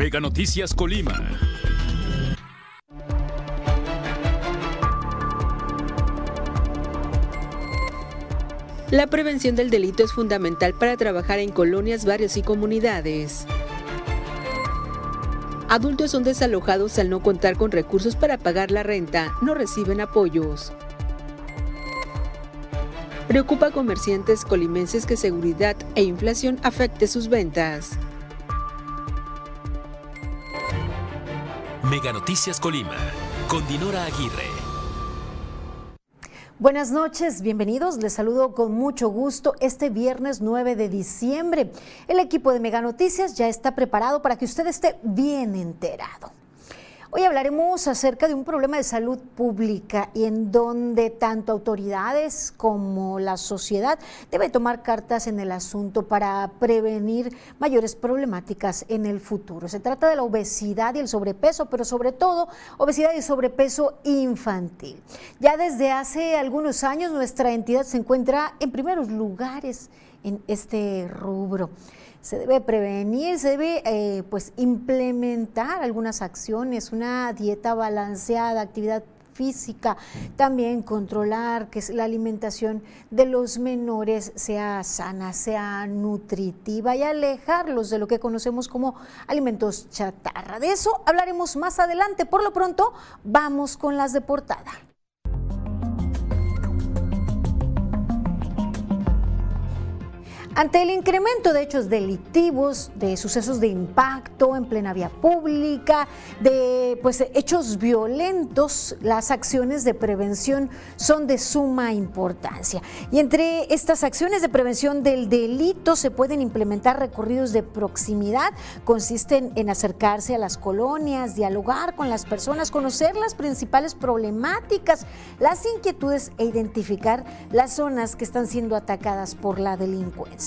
Mega Noticias Colima. La prevención del delito es fundamental para trabajar en colonias, barrios y comunidades. Adultos son desalojados al no contar con recursos para pagar la renta, no reciben apoyos. Preocupa a comerciantes colimenses que seguridad e inflación afecte sus ventas. Mega Noticias Colima, con Dinora Aguirre. Buenas noches, bienvenidos. Les saludo con mucho gusto este viernes 9 de diciembre. El equipo de Mega Noticias ya está preparado para que usted esté bien enterado. Hoy hablaremos acerca de un problema de salud pública y en donde tanto autoridades como la sociedad debe tomar cartas en el asunto para prevenir mayores problemáticas en el futuro. Se trata de la obesidad y el sobrepeso, pero sobre todo obesidad y sobrepeso infantil. Ya desde hace algunos años nuestra entidad se encuentra en primeros lugares en este rubro se debe prevenir, se debe eh, pues implementar algunas acciones, una dieta balanceada, actividad física, también controlar que la alimentación de los menores sea sana, sea nutritiva y alejarlos de lo que conocemos como alimentos chatarra. De eso hablaremos más adelante. Por lo pronto, vamos con las de portada. Ante el incremento de hechos delictivos, de sucesos de impacto en plena vía pública, de pues, hechos violentos, las acciones de prevención son de suma importancia. Y entre estas acciones de prevención del delito se pueden implementar recorridos de proximidad, consisten en acercarse a las colonias, dialogar con las personas, conocer las principales problemáticas, las inquietudes e identificar las zonas que están siendo atacadas por la delincuencia.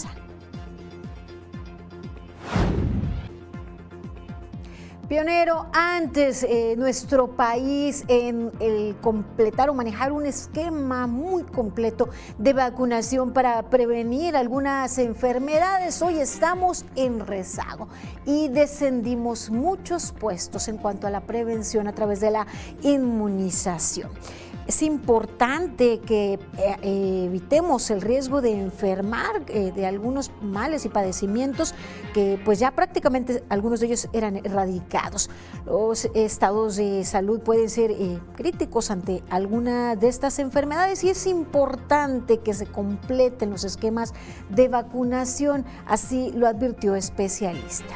Pionero antes eh, nuestro país en el completar o manejar un esquema muy completo de vacunación para prevenir algunas enfermedades. Hoy estamos en rezago y descendimos muchos puestos en cuanto a la prevención a través de la inmunización es importante que eh, evitemos el riesgo de enfermar eh, de algunos males y padecimientos que pues ya prácticamente algunos de ellos eran erradicados. Los estados de salud pueden ser eh, críticos ante alguna de estas enfermedades y es importante que se completen los esquemas de vacunación, así lo advirtió especialista.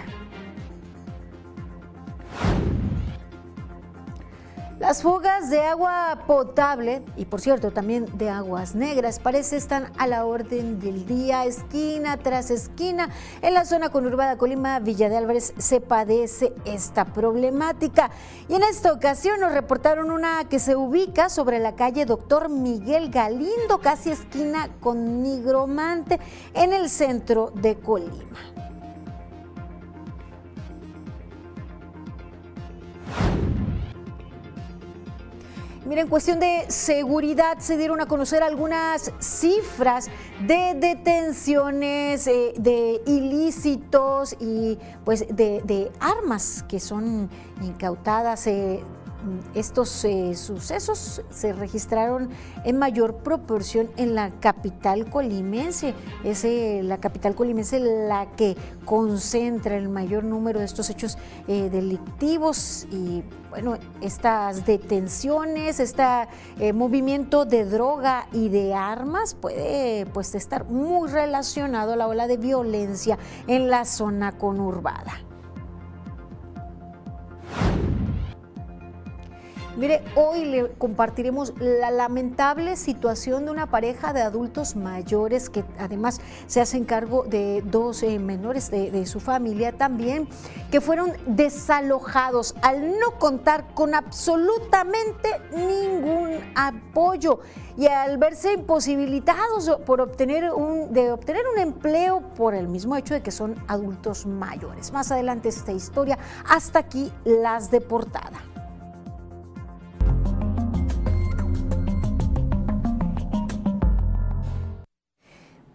Las fugas de agua potable y por cierto también de aguas negras parece están a la orden del día, esquina tras esquina. En la zona conurbada Colima, Villa de Álvarez se padece esta problemática. Y en esta ocasión nos reportaron una que se ubica sobre la calle Doctor Miguel Galindo, casi esquina con Nigromante, en el centro de Colima. Mira, en cuestión de seguridad se dieron a conocer algunas cifras de detenciones eh, de ilícitos y pues de, armas que son incautadas. Eh, estos eh, sucesos se registraron en mayor proporción en la capital colimense. Es la capital colimense la que concentra el mayor número de estos hechos eh, delictivos y bueno, estas detenciones, este movimiento de droga y de armas puede pues estar muy relacionado a la ola de violencia en la zona conurbada. Mire, hoy le compartiremos la lamentable situación de una pareja de adultos mayores que además se hacen cargo de dos eh, menores de, su familia también, que fueron desalojados al no contar con absolutamente ningún apoyo y al verse imposibilitados por obtener un, de obtener un empleo por el mismo hecho de que son adultos mayores. Más adelante esta historia, hasta aquí las de portada.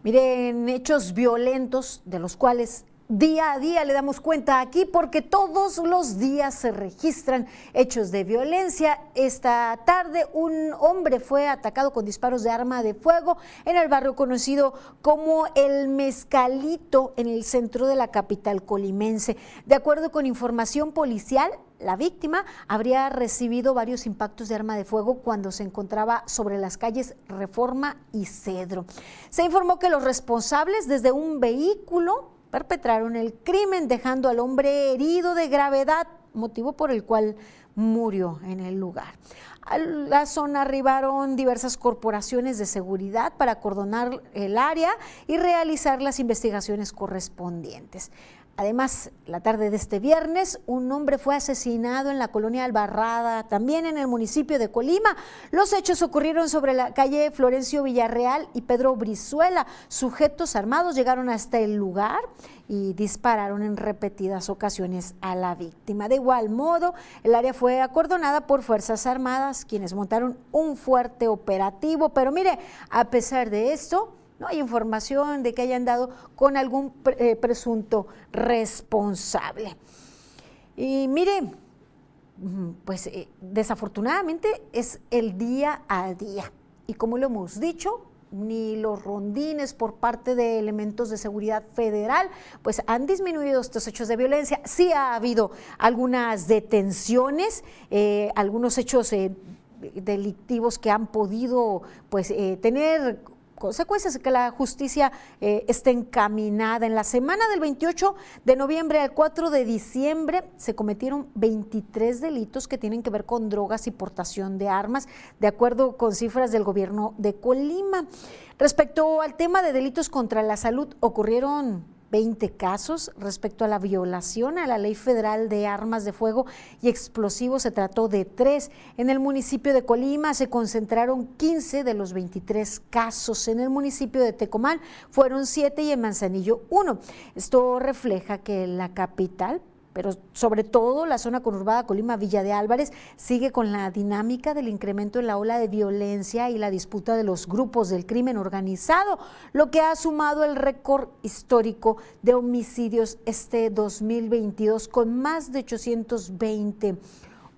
Miren, hechos violentos de los cuales día a día le damos cuenta aquí porque todos los días se registran hechos de violencia. Esta tarde un hombre fue atacado con disparos de arma de fuego en el barrio conocido como El Mezcalito en el centro de la capital colimense. De acuerdo con información policial, la víctima habría recibido varios impactos de arma de fuego cuando se encontraba sobre las calles Reforma y Cedro. Se informó que los responsables desde un vehículo perpetraron el crimen dejando al hombre herido de gravedad, motivo por el cual murió en el lugar. A la zona arribaron diversas corporaciones de seguridad para acordonar el área y realizar las investigaciones correspondientes. Además, la tarde de este viernes, un hombre fue asesinado en la colonia Albarrada, también en el municipio de Colima. Los hechos ocurrieron sobre la calle Florencio Villarreal y Pedro Brizuela. Sujetos armados llegaron hasta el lugar y dispararon en repetidas ocasiones a la víctima. De igual modo, el área fue acordonada por Fuerzas Armadas, quienes montaron un fuerte operativo. Pero mire, a pesar de esto, no hay información de que hayan dado con algún eh, presunto responsable. Y mire, mm, pues eh, desafortunadamente es el día a día. Y como lo hemos dicho, ni los rondines por parte de elementos de seguridad federal, pues han disminuido estos hechos de violencia. Sí ha habido algunas detenciones, eh, algunos hechos delictivos que han podido pues tener consecuencias, que la justicia eh, esté encaminada. En la semana del 28 de noviembre al 4 de diciembre se cometieron 23 delitos que tienen que ver con drogas y portación de armas, de acuerdo con cifras del gobierno de Colima. Respecto al tema de delitos contra la salud, ocurrieron 20 casos respecto a la violación a la ley federal de armas de fuego y explosivos. Se trató de tres. En el municipio de Colima se concentraron 15 de los 23 casos. En el municipio de Tecomán fueron siete y en Manzanillo uno. Esto refleja que la capital pero sobre todo la zona conurbada Colima Villa de Álvarez sigue con la dinámica del incremento en la ola de violencia y la disputa de los grupos del crimen organizado, lo que ha sumado el récord histórico de homicidios este 2022 con más de 820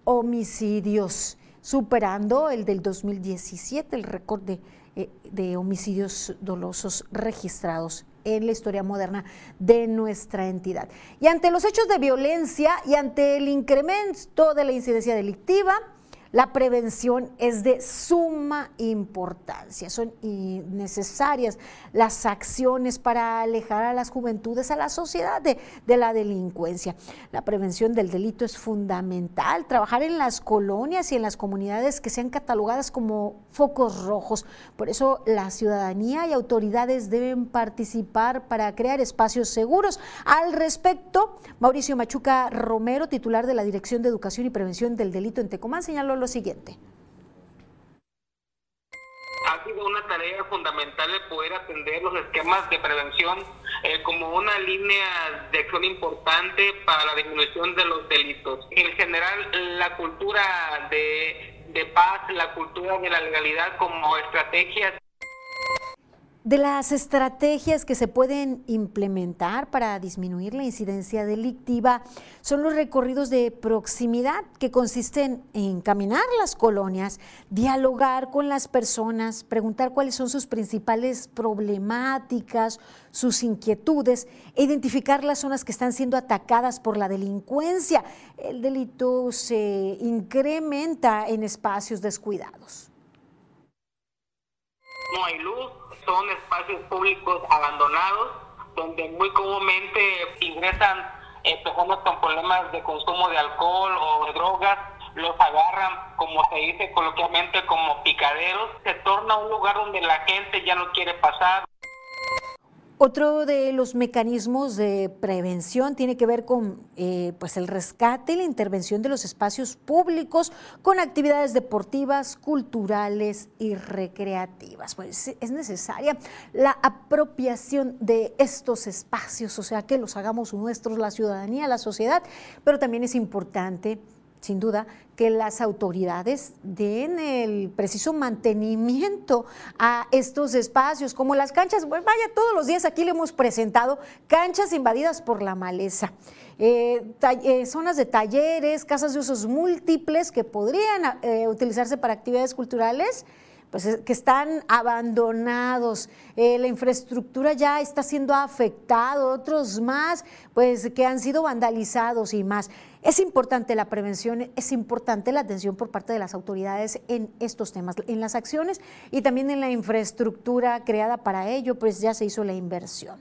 homicidios, superando el del 2017, el récord de, eh, de homicidios dolosos registrados en la historia moderna de nuestra entidad. Y ante los hechos de violencia y ante el incremento de la incidencia delictiva, la prevención es de suma importancia. Son necesarias las acciones para alejar a las juventudes, a la sociedad de, de, la delincuencia. La prevención del delito es fundamental. Trabajar en las colonias y en las comunidades que sean catalogadas como focos rojos. Por eso la ciudadanía y autoridades deben participar para crear espacios seguros. Al respecto, Mauricio Machuca Romero, titular de la Dirección de Educación y Prevención del Delito en Tecomán, señaló siguiente. Ha sido una tarea fundamental el poder atender los esquemas de prevención eh, como una línea de acción importante para la disminución de los delitos. En general, la cultura de, de paz, la cultura de la legalidad como estrategias de las estrategias que se pueden implementar para disminuir la incidencia delictiva son los recorridos de proximidad que consisten en caminar las colonias, dialogar con las personas, preguntar cuáles son sus principales problemáticas, sus inquietudes e identificar las zonas que están siendo atacadas por la delincuencia. El delito se incrementa en espacios descuidados. No hay luz son espacios públicos abandonados donde muy comúnmente ingresan eh, personas con problemas de consumo de alcohol o de drogas, los agarran, como se dice coloquialmente, como picaderos, se torna un lugar donde la gente ya no quiere pasar. Otro de los mecanismos de prevención tiene que ver con eh, pues el rescate y la intervención de los espacios públicos con actividades deportivas, culturales y recreativas. Pues es necesaria la apropiación de estos espacios, o sea, que los hagamos nuestros, la ciudadanía, la sociedad, pero también es importante sin duda, que las autoridades den el preciso mantenimiento a estos espacios, como las canchas, vaya, todos los días aquí le hemos presentado canchas invadidas por la maleza. Eh, eh, zonas de talleres, casas de usos múltiples que podrían eh, utilizarse para actividades culturales, pues que están abandonados, la infraestructura ya está siendo afectada, otros más, pues que han sido vandalizados y más. Es importante la prevención, es importante la atención por parte de las autoridades en estos temas, en las acciones y también en la infraestructura creada para ello, pues ya se hizo la inversión.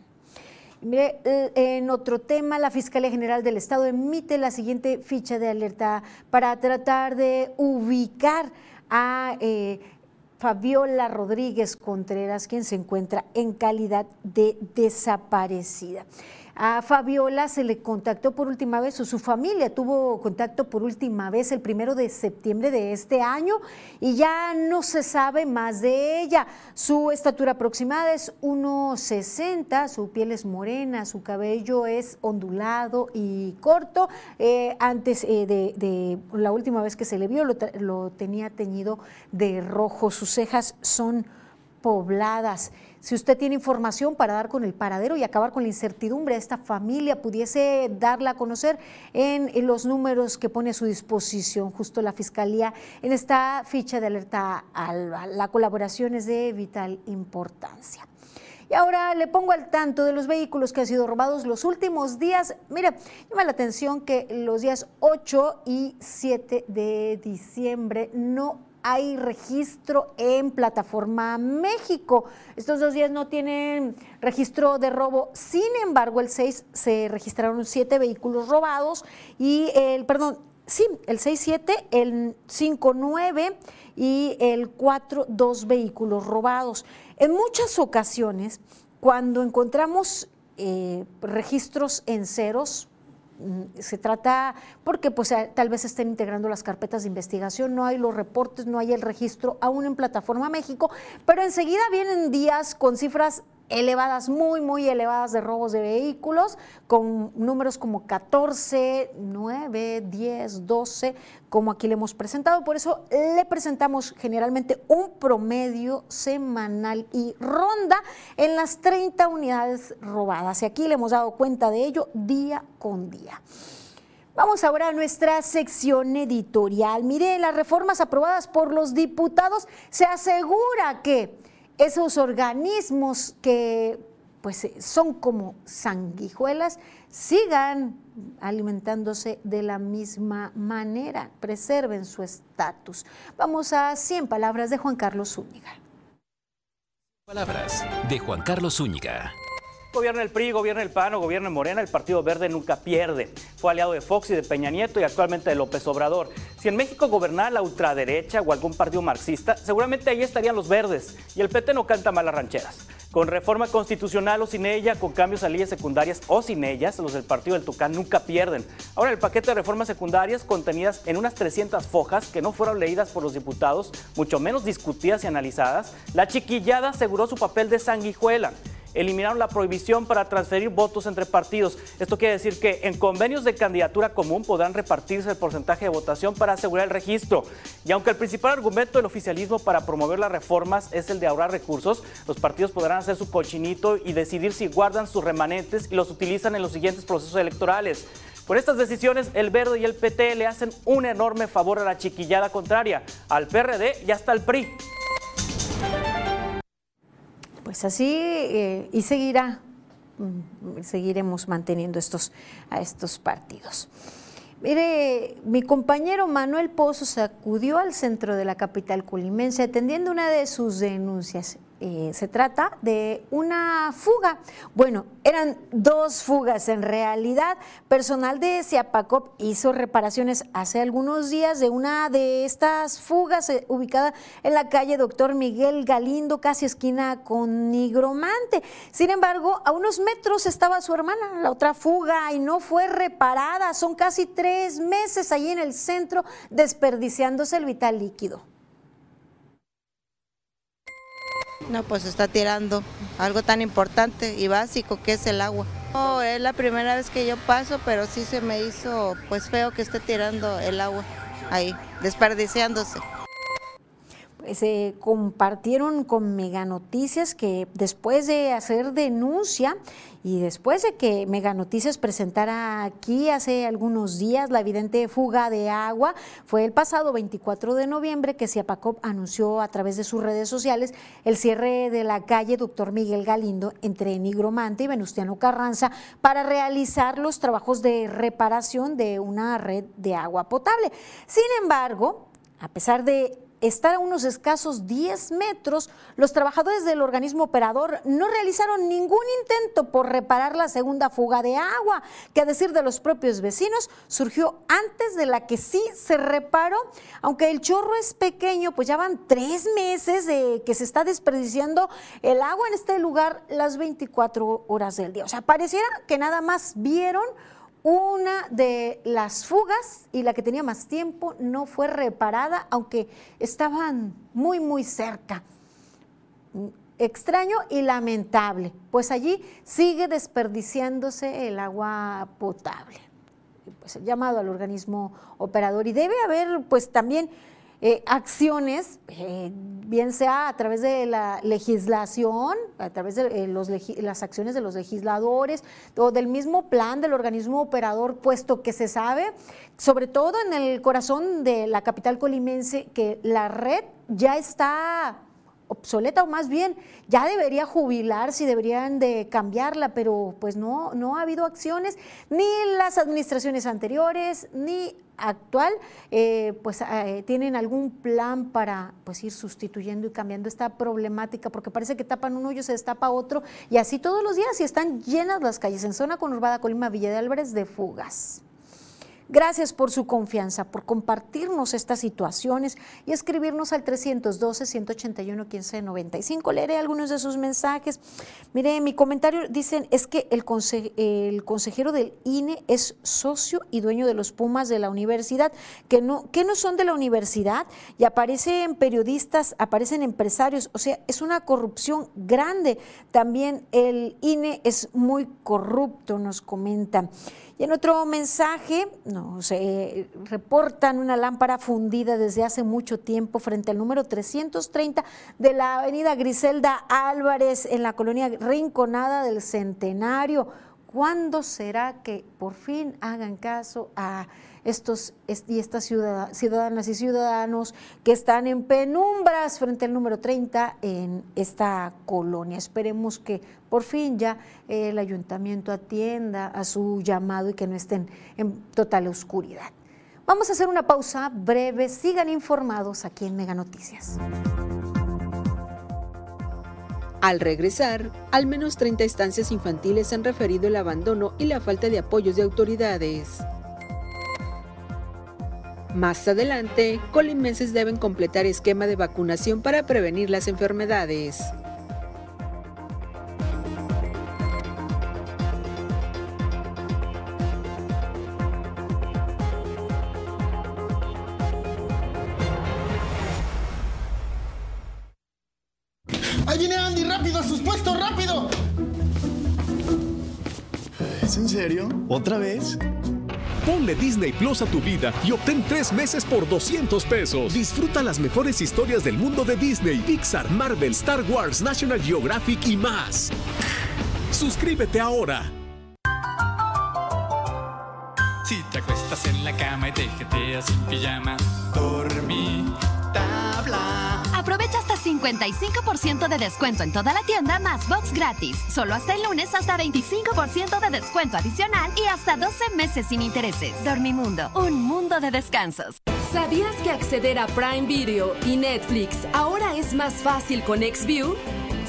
Mire, en otro tema, la Fiscalía General del Estado emite la siguiente ficha de alerta para tratar de ubicar a eh, Fabiola Rodríguez Contreras, quien se encuentra en calidad de desaparecida. A Fabiola se le contactó por última vez, o su familia tuvo contacto por última vez el primero de septiembre de este año y ya no se sabe más de ella. Su estatura aproximada es 1,60, su piel es morena, su cabello es ondulado y corto. Eh, antes eh, de, la última vez que se le vio lo, lo tenía teñido de rojo, sus cejas son pobladas. Si usted tiene información para dar con el paradero y acabar con la incertidumbre de esta familia, pudiese darla a conocer en, los números que pone a su disposición justo la Fiscalía en esta ficha de alerta a la colaboración es de vital importancia. Y ahora le pongo al tanto de los vehículos que han sido robados los últimos días. Mira, llama la atención que los días 8 y 7 de diciembre no hay registro en Plataforma México. Estos dos días no tienen registro de robo. Sin embargo, el 6 se registraron siete vehículos robados y el, perdón, sí, el 6-7, el 5-9 y el 4, dos vehículos robados. En muchas ocasiones, cuando encontramos eh, registros en ceros, se trata porque pues eh, tal vez estén integrando las carpetas de investigación, no hay los reportes, no hay el registro aún en Plataforma México, pero enseguida vienen días con cifras elevadas, muy, muy elevadas de robos de vehículos, con números como 14, 9, 10, 12, como aquí le hemos presentado. Por eso le presentamos generalmente un promedio semanal y ronda en las 30 unidades robadas. Y aquí le hemos dado cuenta de ello día con día. Vamos ahora a nuestra sección editorial. Mire, las reformas aprobadas por los diputados se asegura que esos organismos que pues son como sanguijuelas, sigan alimentándose de la misma manera, preserven su estatus. Vamos a 100 palabras de Juan Carlos Zúñiga. Palabras de Juan Carlos Zúñiga. Gobierna el PRI, gobierna el PAN o gobierna Morena, el Partido Verde nunca pierde. Fue aliado de Fox y de Peña Nieto y actualmente de López Obrador. Si en México gobernara la ultraderecha o algún partido marxista, seguramente ahí estarían los verdes. Y el PT no canta malas rancheras. Con reforma constitucional o sin ella, con cambios a leyes secundarias o sin ellas, los del Partido del Tucán nunca pierden. Ahora el paquete de reformas secundarias contenidas en unas 300 fojas que no fueron leídas por los diputados, mucho menos discutidas y analizadas, la chiquillada aseguró su papel de sanguijuela eliminaron la prohibición para transferir votos entre partidos. Esto quiere decir que en convenios de candidatura común podrán repartirse el porcentaje de votación para asegurar el registro. Y aunque el principal argumento del oficialismo para promover las reformas es el de ahorrar recursos, los partidos podrán hacer su cochinito y decidir si guardan sus remanentes y los utilizan en los siguientes procesos electorales. Por estas decisiones, el Verde y el PT le hacen un enorme favor a la chiquillada contraria, al PRD y hasta al PRI. Pues así eh, y seguirá, mm, seguiremos manteniendo estos, a estos partidos. Mire, mi compañero Manuel Pozo se acudió al centro de la capital colimense atendiendo una de sus denuncias eh, se trata de una fuga. Bueno, eran dos fugas en realidad. Personal de Ciapacop hizo reparaciones hace algunos días de una de estas fugas eh, ubicada en la calle Doctor Miguel Galindo, casi esquina con Nigromante. Sin embargo, a unos metros estaba su hermana, la otra fuga, y no fue reparada. Son casi tres meses ahí en el centro desperdiciándose el vital líquido. No, pues está tirando algo tan importante y básico que es el agua. Oh, es la primera vez que yo paso, pero sí se me hizo pues feo que esté tirando el agua ahí, desperdiciándose se compartieron con Mega Noticias que después de hacer denuncia y después de que Mega Noticias presentara aquí hace algunos días la evidente fuga de agua, fue el pasado 24 de noviembre que Ciapacop anunció a través de sus redes sociales el cierre de la calle Doctor Miguel Galindo entre Nigromante y Venustiano Carranza para realizar los trabajos de reparación de una red de agua potable. Sin embargo, a pesar de estar a unos escasos 10 metros, los trabajadores del organismo operador no realizaron ningún intento por reparar la segunda fuga de agua, que a decir de los propios vecinos surgió antes de la que sí se reparó. Aunque el chorro es pequeño, pues ya van tres meses de que se está desperdiciando el agua en este lugar las 24 horas del día. O sea, pareciera que nada más vieron una de las fugas y la que tenía más tiempo no fue reparada, aunque estaban muy, muy cerca. Extraño y lamentable, pues allí sigue desperdiciándose el agua potable. Pues el llamado al organismo operador y debe haber pues también eh, acciones, eh, bien sea a través de la legislación, a través de eh, las acciones de los legisladores o del mismo plan del organismo operador, puesto que se sabe, sobre todo en el corazón de la capital colimense, que la red ya está obsoleta o más bien ya debería jubilarse y deberían de cambiarla, pero pues no, no ha habido acciones, ni las administraciones anteriores, ni actual, eh, pues eh, tienen algún plan para pues ir sustituyendo y cambiando esta problemática, porque parece que tapan un hoyo, se destapa otro, y así todos los días y están llenas las calles en zona conurbada Colima Villa de Álvarez de fugas. Gracias por su confianza, por compartirnos estas situaciones y escribirnos al 312-181-1595. Leeré algunos de sus mensajes. Mire, mi comentario dicen es que el, consejero del INE es socio y dueño de los Pumas de la universidad, que no, que no son de la universidad y aparecen periodistas, aparecen empresarios, o sea, es una corrupción grande. También el INE es muy corrupto, nos comentan. Y en otro mensaje nos eh, reportan una lámpara fundida desde hace mucho tiempo frente al número 330 de la avenida Griselda Álvarez en la colonia Rinconada del Centenario. ¿Cuándo será que por fin hagan caso a estos y estas ciudadanas y ciudadanos que están en penumbras frente al número 30 en esta colonia. Esperemos que por fin ya el ayuntamiento atienda a su llamado y que no estén en total oscuridad. Vamos a hacer una pausa breve. Sigan informados aquí en Mega Noticias. Al regresar, al menos 30 estancias infantiles han referido el abandono y la falta de apoyos de autoridades. Más adelante, colimenses deben completar esquema de vacunación para prevenir las enfermedades. ¡Ahí viene Andy! ¡Rápido! ¡A sus puestos! ¡Rápido! ¿Es en serio? ¿Otra vez? Ponle Disney Plus a tu vida y obtén tres meses por 200 pesos. Disfruta las mejores historias del mundo de Disney, Pixar, Marvel, Star Wars, National Geographic y más. Suscríbete ahora. Si te acuestas en la cama y te jeteas sin pijama, dormí tabla. Aprovecha hasta 55% de descuento en toda la tienda más box gratis. Solo hasta el lunes hasta 25% de descuento adicional y hasta 12 meses sin intereses. Dormimundo, un mundo de descansos. ¿Sabías que acceder a Prime Video y Netflix ahora es más fácil con XView?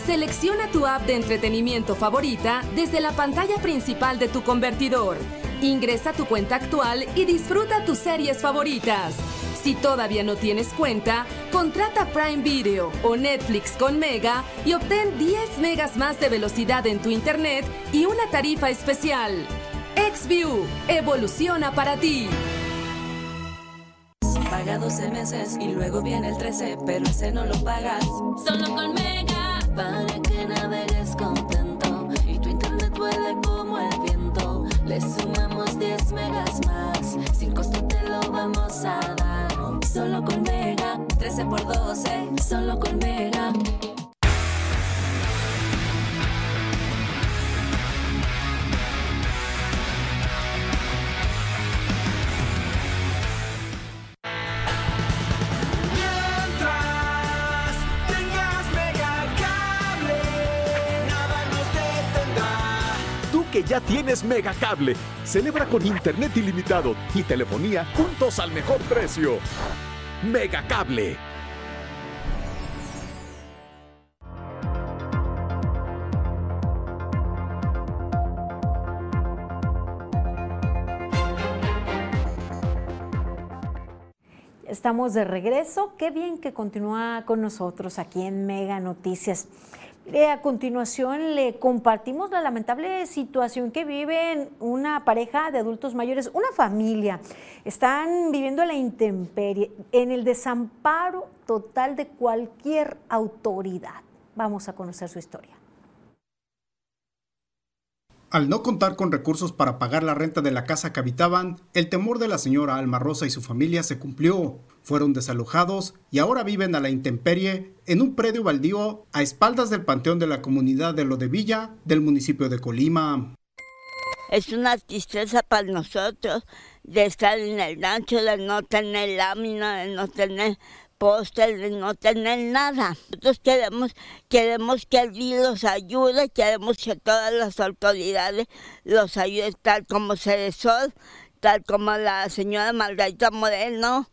Selecciona tu app de entretenimiento favorita desde la pantalla principal de tu convertidor. Ingresa tu cuenta actual y disfruta tus series favoritas. Si todavía no tienes cuenta, contrata Prime Video o Netflix con Mega y obtén 10 megas más de velocidad en tu internet y una tarifa especial. XView evoluciona para ti. Paga 12 meses y luego viene el 13, pero ese no lo pagas. Solo con Mega. Para que navegues contento y tu internet vuele como el viento. Le sumamos 10 megas más, sin costo te lo vamos a dar solo con Mega. 13 por 12, solo con Mega. Que ya tienes Megacable, celebra con internet ilimitado y telefonía juntos al mejor precio. Megacable. Estamos de regreso. Qué bien que continúa con nosotros aquí en Mega Noticias. Mire, a continuación le compartimos la lamentable situación que viven una pareja de adultos mayores, una familia. Están viviendo la intemperie, en el desamparo total de cualquier autoridad. Vamos a conocer su historia. Al no contar con recursos para pagar la renta de la casa que habitaban, el temor de la señora Alma Rosa y su familia se cumplió. Fueron desalojados y ahora viven a la intemperie en un predio baldío a espaldas del panteón de la comunidad de Lo de Villa del municipio de Colima. Es una tristeza para nosotros de estar en el rancho, de no tener lámina, de no tener póster, de no tener nada. Nosotros queremos, queremos que alguien los ayude, queremos que todas las autoridades los ayuden, tal como Ceresol, tal como la señora Margarita Moreno.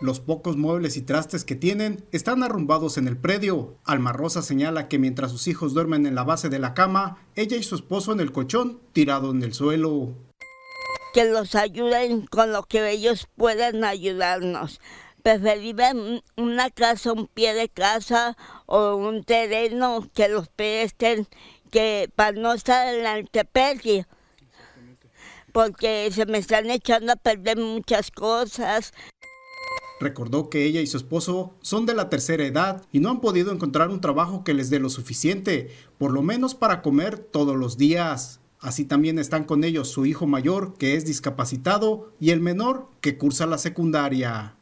Los pocos muebles y trastes que tienen están arrumbados en el predio. Alma Rosa señala que mientras sus hijos duermen en la base de la cama, ella y su esposo en el colchón, tirado en el suelo. Que los ayuden con lo que ellos puedan ayudarnos. Preferible una casa, un pie de casa o un terreno que los presten que para no estar en la intemperie. Porque se me están echando a perder muchas cosas. Recordó que ella y su esposo son de la tercera edad y no han podido encontrar un trabajo que les dé lo suficiente, por lo menos para comer todos los días. Así también están con ellos su hijo mayor, que es discapacitado, y el menor, que cursa la secundaria.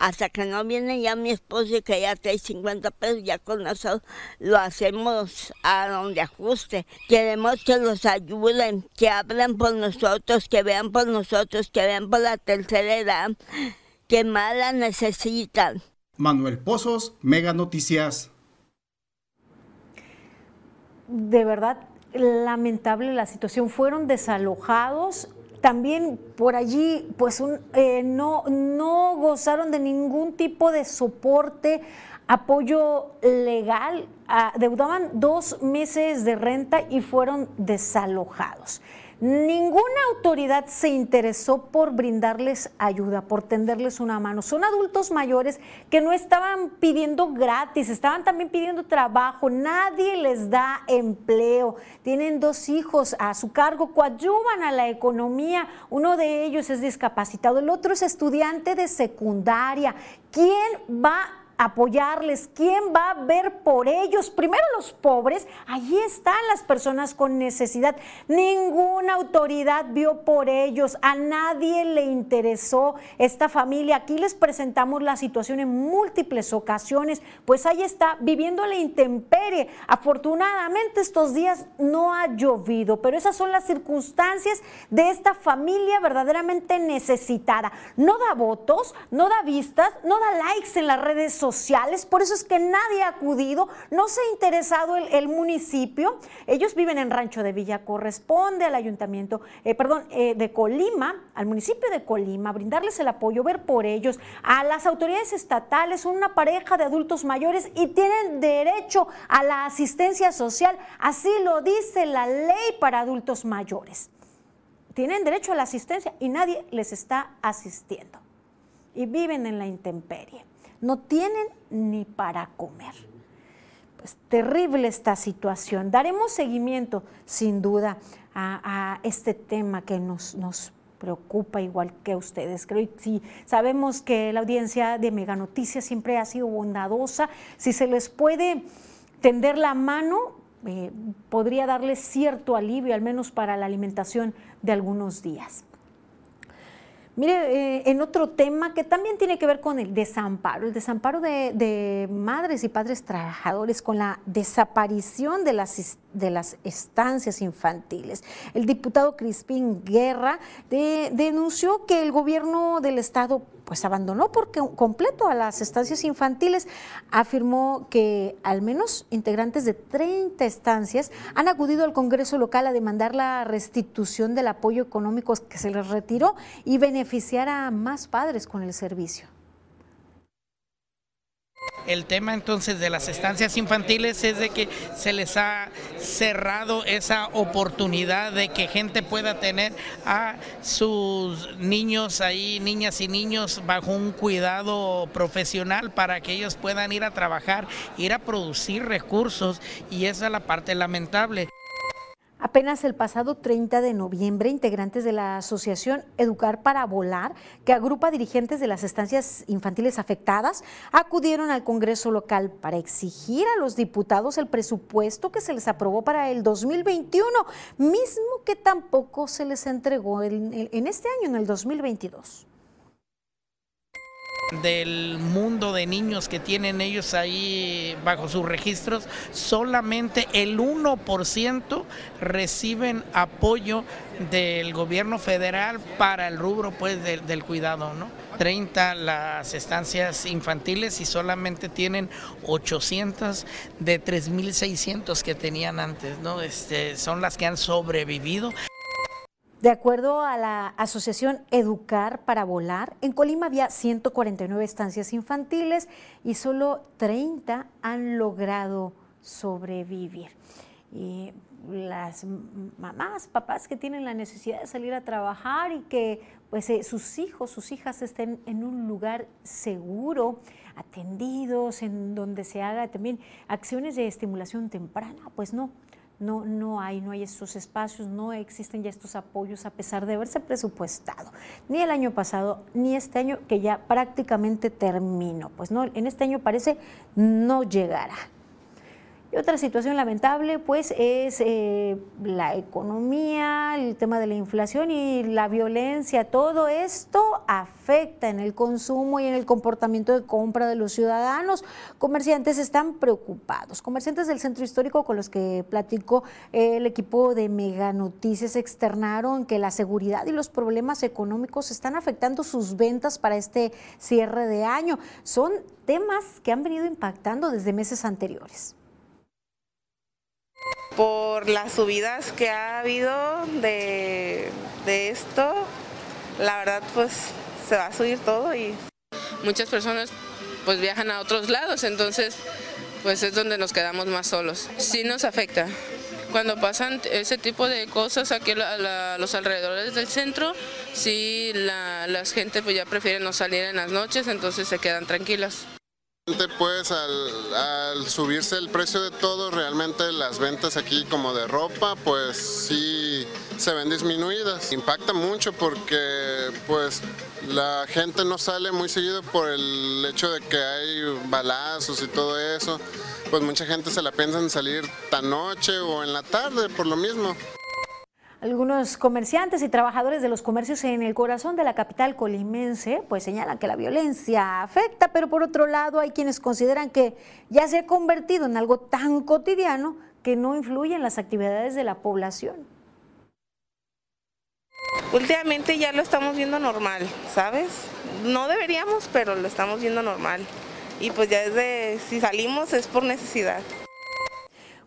Hasta que no viene ya mi esposo y que ya trae 50 pesos, ya con eso lo hacemos a donde ajuste. Queremos que los ayuden, que hablen por nosotros, que vean por nosotros, que vean por la tercera edad, que más la necesitan. Manuel Pozos, Mega Noticias. De verdad, lamentable la situación. Fueron desalojados. También por allí, pues un, eh, no, no gozaron de ningún tipo de soporte, apoyo legal. Ah, deudaban dos meses de renta y fueron desalojados. Ninguna autoridad se interesó por brindarles ayuda, por tenderles una mano. Son adultos mayores que no estaban pidiendo gratis, estaban también pidiendo trabajo. Nadie les da empleo. Tienen dos hijos a su cargo, coadyuvan a la economía. Uno de ellos es discapacitado, el otro es estudiante de secundaria. ¿Quién va apoyarles, quién va a ver por ellos. Primero los pobres, allí están las personas con necesidad. Ninguna autoridad vio por ellos, a nadie le interesó esta familia. Aquí les presentamos la situación en múltiples ocasiones, pues ahí está viviendo la intemperie. Afortunadamente estos días no ha llovido, pero esas son las circunstancias de esta familia verdaderamente necesitada. No da votos, no da vistas, no da likes en las redes sociales por eso es que nadie ha acudido, no se ha interesado el, el municipio. Ellos viven en Rancho de Villa, corresponde al ayuntamiento, eh, perdón, eh, de Colima, al municipio de Colima, brindarles el apoyo, ver por ellos, a las autoridades estatales, una pareja de adultos mayores y tienen derecho a la asistencia social, así lo dice la ley para adultos mayores. Tienen derecho a la asistencia y nadie les está asistiendo. Y viven en la intemperie no tienen ni para comer. Pues terrible esta situación. Daremos seguimiento, sin duda, a, este tema que nos, nos preocupa igual que ustedes. Creo que si sabemos que la audiencia de Mega Noticias siempre ha sido bondadosa, si se les puede tender la mano, eh, podría darles cierto alivio, al menos para la alimentación de algunos días. Mire, eh, en otro tema que también tiene que ver con el desamparo, el desamparo de, de madres y padres trabajadores con la desaparición de las, de las estancias infantiles. El diputado Crispín Guerra de- denunció que el gobierno del estado pues abandonó por completo a las estancias infantiles. Afirmó que al menos integrantes de 30 estancias han acudido al Congreso local a demandar la restitución del apoyo económico que se les retiró y beneficiar a más padres con el servicio. El tema entonces de las estancias infantiles es de que se les ha cerrado esa oportunidad de que gente pueda tener a sus niños ahí, niñas y niños, bajo un cuidado profesional para que ellos puedan ir a trabajar, ir a producir recursos y esa es la parte lamentable. Apenas el pasado 30 de noviembre, integrantes de la asociación Educar para Volar, que agrupa dirigentes de las estancias infantiles afectadas, acudieron al Congreso local para exigir a los diputados el presupuesto que se les aprobó para el 2021, mismo que tampoco se les entregó en, en este año, en el 2022. Del mundo de niños que tienen ellos ahí bajo sus registros, solamente el 1% reciben apoyo del gobierno federal para el rubro pues del, del cuidado, ¿no? 30 las estancias infantiles y solamente tienen 800 de 3.600 que tenían antes, ¿no? Este, son las que han sobrevivido. De acuerdo a la asociación Educar para Volar, en Colima había 149 estancias infantiles y solo 30 han logrado sobrevivir. Y las mamás, papás que tienen la necesidad de salir a trabajar y que pues eh, sus hijos, sus hijas estén en un lugar seguro, atendidos, en donde se haga también acciones de estimulación temprana, pues no, no, no hay, no hay estos espacios, no existen ya estos apoyos a pesar de haberse presupuestado, ni el año pasado, ni este año que ya prácticamente terminó. Pues no, en este año parece no llegará. Y otra situación lamentable, pues, es eh, la economía, el tema de la inflación y la violencia. Todo esto afecta en el consumo y en el comportamiento de compra de los ciudadanos. Comerciantes están preocupados. Comerciantes del centro histórico con los que platicó el equipo de Mega Noticias externaron que la seguridad y los problemas económicos están afectando sus ventas para este cierre de año. Son temas que han venido impactando desde meses anteriores por las subidas que ha habido de, de, esto, la verdad pues se va a subir todo y muchas personas pues viajan a otros lados, entonces pues es donde nos quedamos más solos. Sí nos afecta. Cuando pasan ese tipo de cosas aquí a, los alrededores del centro, sí la, gente pues ya prefiere no salir en las noches, entonces se quedan tranquilas. Pues al, al, subirse el precio de todo, realmente las ventas aquí como de ropa, pues sí se ven disminuidas. Impacta mucho porque pues la gente no sale muy seguido por el hecho de que hay balazos y todo eso. Pues mucha gente se la piensa en salir tan noche o en la tarde por lo mismo. Algunos comerciantes y trabajadores de los comercios en el corazón de la capital colimense pues señalan que la violencia afecta, pero por otro lado hay quienes consideran que ya se ha convertido en algo tan cotidiano que no influye en las actividades de la población. Últimamente ya lo estamos viendo normal, ¿sabes? No deberíamos, pero lo estamos viendo normal. Y pues ya desde si salimos es por necesidad.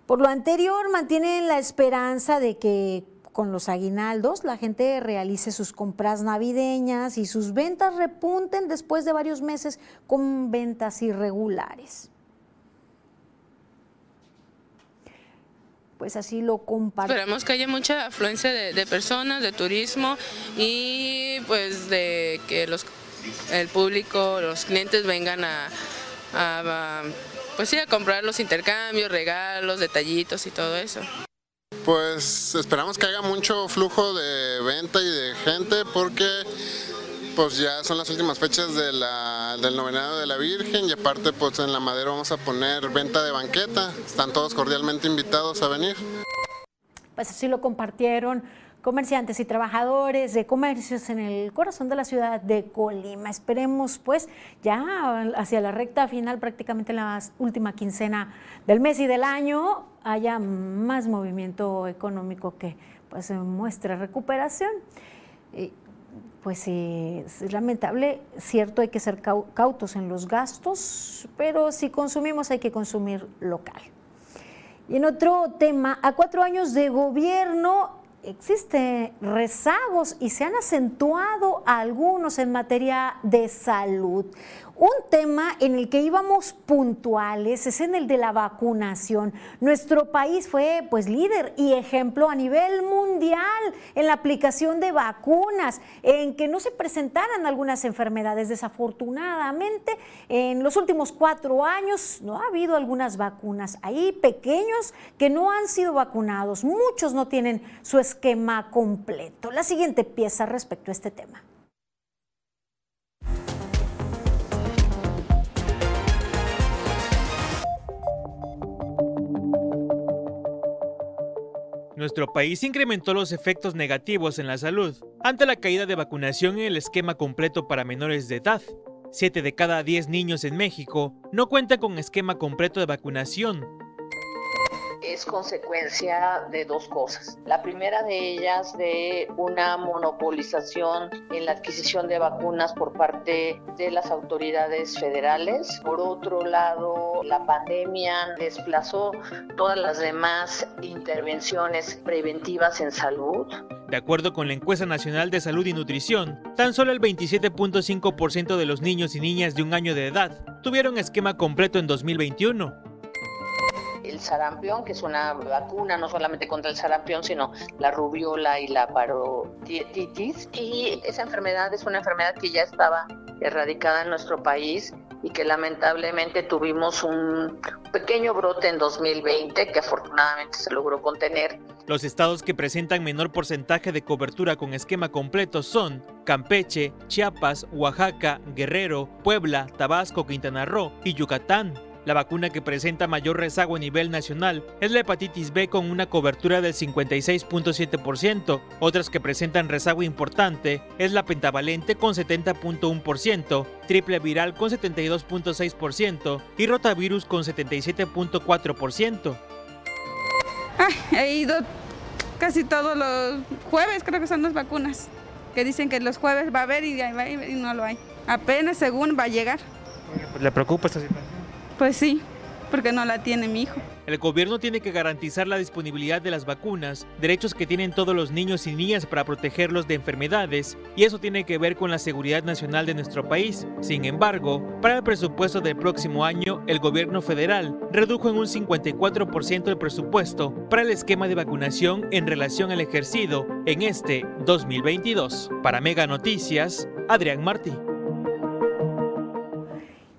Por lo anterior, mantienen la esperanza de que con los aguinaldos la gente realice sus compras navideñas y sus ventas repunten después de varios meses con ventas irregulares. Pues así lo compartimos. Esperamos que haya mucha afluencia de, personas, de turismo y pues de que los, el público, los clientes vengan a pues sí, a comprar los intercambios, regalos, detallitos y todo eso. Pues esperamos que haya mucho flujo de venta y de gente porque pues ya son las últimas fechas del novenado de la Virgen y aparte pues en la madera vamos a poner venta de banqueta. Están todos cordialmente invitados a venir. Pues así lo compartieron comerciantes y trabajadores de comercios en el corazón de la ciudad de Colima. Esperemos pues ya hacia la recta final, prácticamente la última quincena del mes y del año, haya más movimiento económico que pues muestre recuperación. pues es lamentable, cierto, hay que ser cautos en los gastos, pero si consumimos hay que consumir local. Y en otro tema, a cuatro años de gobierno existen rezagos y se han acentuado algunos en materia de salud. Un tema en el que íbamos puntuales es en el de la vacunación. Nuestro país fue pues líder y ejemplo a nivel mundial en la aplicación de vacunas, en que no se presentaran algunas enfermedades. Desafortunadamente, en los últimos cuatro años no ha habido algunas vacunas. Hay pequeños que no han sido vacunados. Muchos no tienen su esquema completo. La siguiente pieza respecto a este tema. Nuestro país incrementó los efectos negativos en la salud ante la caída de vacunación en el esquema completo para menores de edad. Siete de cada diez niños en México no cuentan con esquema completo de vacunación es consecuencia de dos cosas. La primera de ellas de una monopolización en la adquisición de vacunas por parte de las autoridades federales. Por otro lado, la pandemia desplazó todas las demás intervenciones preventivas en salud. De acuerdo con la encuesta nacional de salud y nutrición, tan solo el 27.5% de los niños y niñas de un año de edad tuvieron esquema completo en 2021 el sarampión, que es una vacuna no solamente contra el sarampión, sino la rubiola y la parotitis. Y esa enfermedad es una enfermedad que ya estaba erradicada en nuestro país y que lamentablemente tuvimos un pequeño brote en 2020 que afortunadamente se logró contener. Los estados que presentan menor porcentaje de cobertura con esquema completo son Campeche, Chiapas, Oaxaca, Guerrero, Puebla, Tabasco, Quintana Roo y Yucatán. La vacuna que presenta mayor rezago a nivel nacional es la hepatitis B con una cobertura del 56.7%. Otras que presentan rezago importante es la pentavalente con 70.1%, triple viral con 72.6% y rotavirus con 77.4%. he ido casi todos los jueves, creo que son las vacunas, que dicen que los jueves va a haber y, y no lo hay. Apenas según va a llegar. ¿Le preocupa esta situación? Pues sí, porque no la tiene mi hijo. El gobierno tiene que garantizar la disponibilidad de las vacunas, derechos que tienen todos los niños y niñas para protegerlos de enfermedades, y eso tiene que ver con la seguridad nacional de nuestro país. Sin embargo, para el presupuesto del próximo año, el gobierno federal redujo en un 54% el presupuesto para el esquema de vacunación en relación al ejercido en este 2022. Para Mega Noticias, Adrián Martí.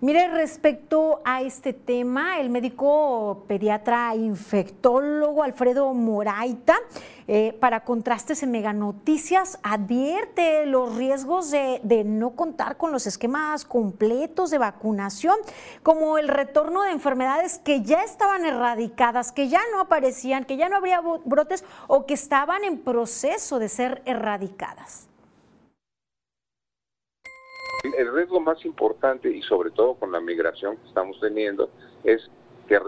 Mire, respecto a este tema, el médico pediatra infectólogo Alfredo Moraita, eh, para contrastes en Mega Noticias, advierte los riesgos de, no contar con los esquemas completos de vacunación, como el retorno de enfermedades que ya estaban erradicadas, que ya no aparecían, que ya no habría brotes o que estaban en proceso de ser erradicadas. El riesgo más importante y sobre todo con la migración que estamos teniendo es que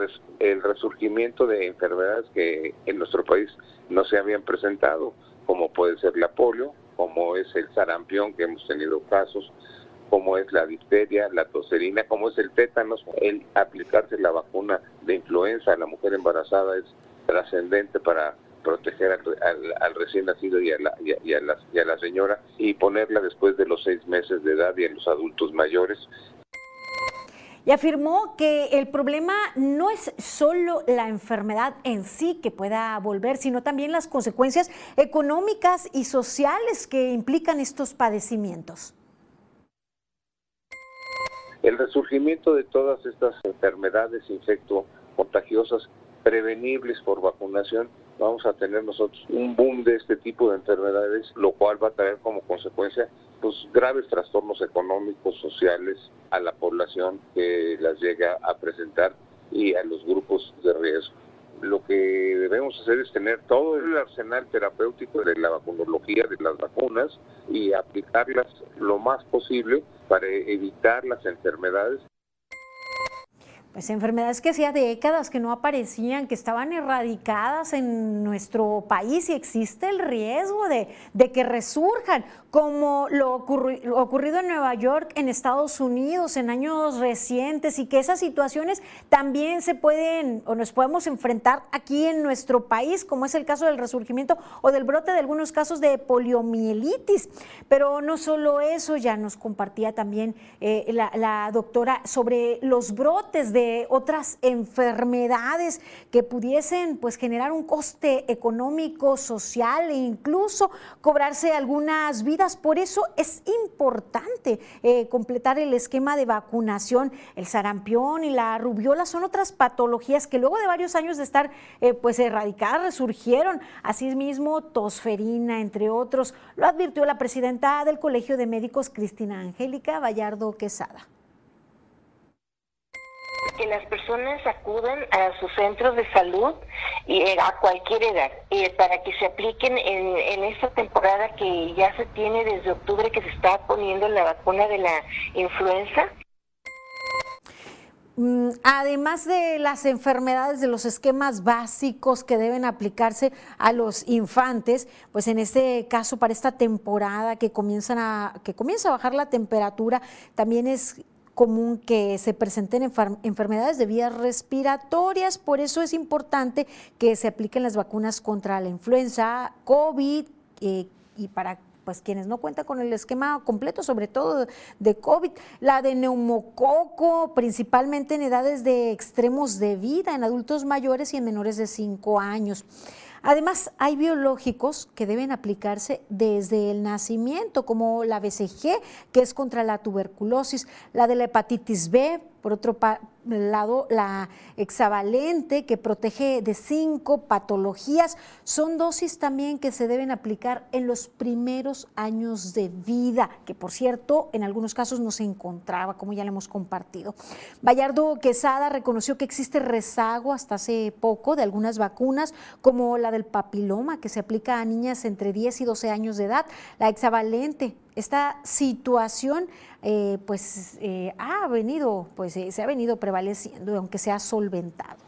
el resurgimiento de enfermedades que en nuestro país no se habían presentado, como puede ser la polio, como es el sarampión, que hemos tenido casos, como es la difteria, la toserina, como es el tétanos, el aplicarse la vacuna de influenza a la mujer embarazada es trascendente para proteger al, recién nacido y a, la, y, a, la, señora y ponerla después de los seis meses de edad y en los adultos mayores y afirmó que el problema no es solo la enfermedad en sí que pueda volver, sino también las consecuencias económicas y sociales que implican estos padecimientos. El resurgimiento de todas estas enfermedades infecto contagiosas prevenibles por vacunación vamos a tener nosotros un boom de este tipo de enfermedades, lo cual va a traer como consecuencia pues graves trastornos económicos, sociales a la población que las llega a presentar y a los grupos de riesgo. Lo que debemos hacer es tener todo el arsenal terapéutico de la vacunología, de las vacunas, y aplicarlas lo más posible para evitar las enfermedades pues enfermedades que hacía décadas que no aparecían, que estaban erradicadas en nuestro país y existe el riesgo de, que resurjan, como lo, ocurrido en Nueva York, en Estados Unidos, en años recientes, y que esas situaciones también se pueden o nos podemos enfrentar aquí en nuestro país, como es el caso del resurgimiento o del brote de algunos casos de poliomielitis. Pero no solo eso, ya nos compartía también eh, la doctora sobre los brotes de otras enfermedades que pudiesen pues generar un coste económico, social e incluso cobrarse algunas vidas. Por eso es importante eh, completar el esquema de vacunación. El sarampión y la rubiola son otras patologías que luego de varios años de estar eh, pues erradicadas resurgieron. Asimismo, tosferina, entre otros, lo advirtió la presidenta del Colegio de Médicos, Cristina Angélica Vallardo Quesada que las personas acudan a sus centros de salud y eh, a cualquier edad eh, para que se apliquen en, esta temporada que ya se tiene desde octubre que se está poniendo la vacuna de la influenza. Mm, además de las enfermedades, de los esquemas básicos que deben aplicarse a los infantes, pues en este caso para esta temporada que comienzan a que comienza a bajar la temperatura, también es común que se presenten enfermedades de vías respiratorias, por eso es importante que se apliquen las vacunas contra la influenza, COVID eh, y para pues quienes no cuentan con el esquema completo, sobre todo de COVID, la de neumococo, principalmente en edades de extremos de vida, en adultos mayores y en menores de 5 años. Además, hay biológicos que deben aplicarse desde el nacimiento, como la BCG, que es contra la tuberculosis, la de la hepatitis B, por otro lado, la hexavalente, que protege de cinco patologías, son dosis también que se deben aplicar en los primeros años de vida, que por cierto, en algunos casos no se encontraba, como ya le hemos compartido. Bayardo Quesada reconoció que existe rezago hasta hace poco de algunas vacunas, como la del papiloma, que se aplica a niñas entre 10 y 12 años de edad, la hexavalente, esta situación eh, pues eh, ha venido, pues eh, se ha venido prevaleciendo, aunque se ha solventado.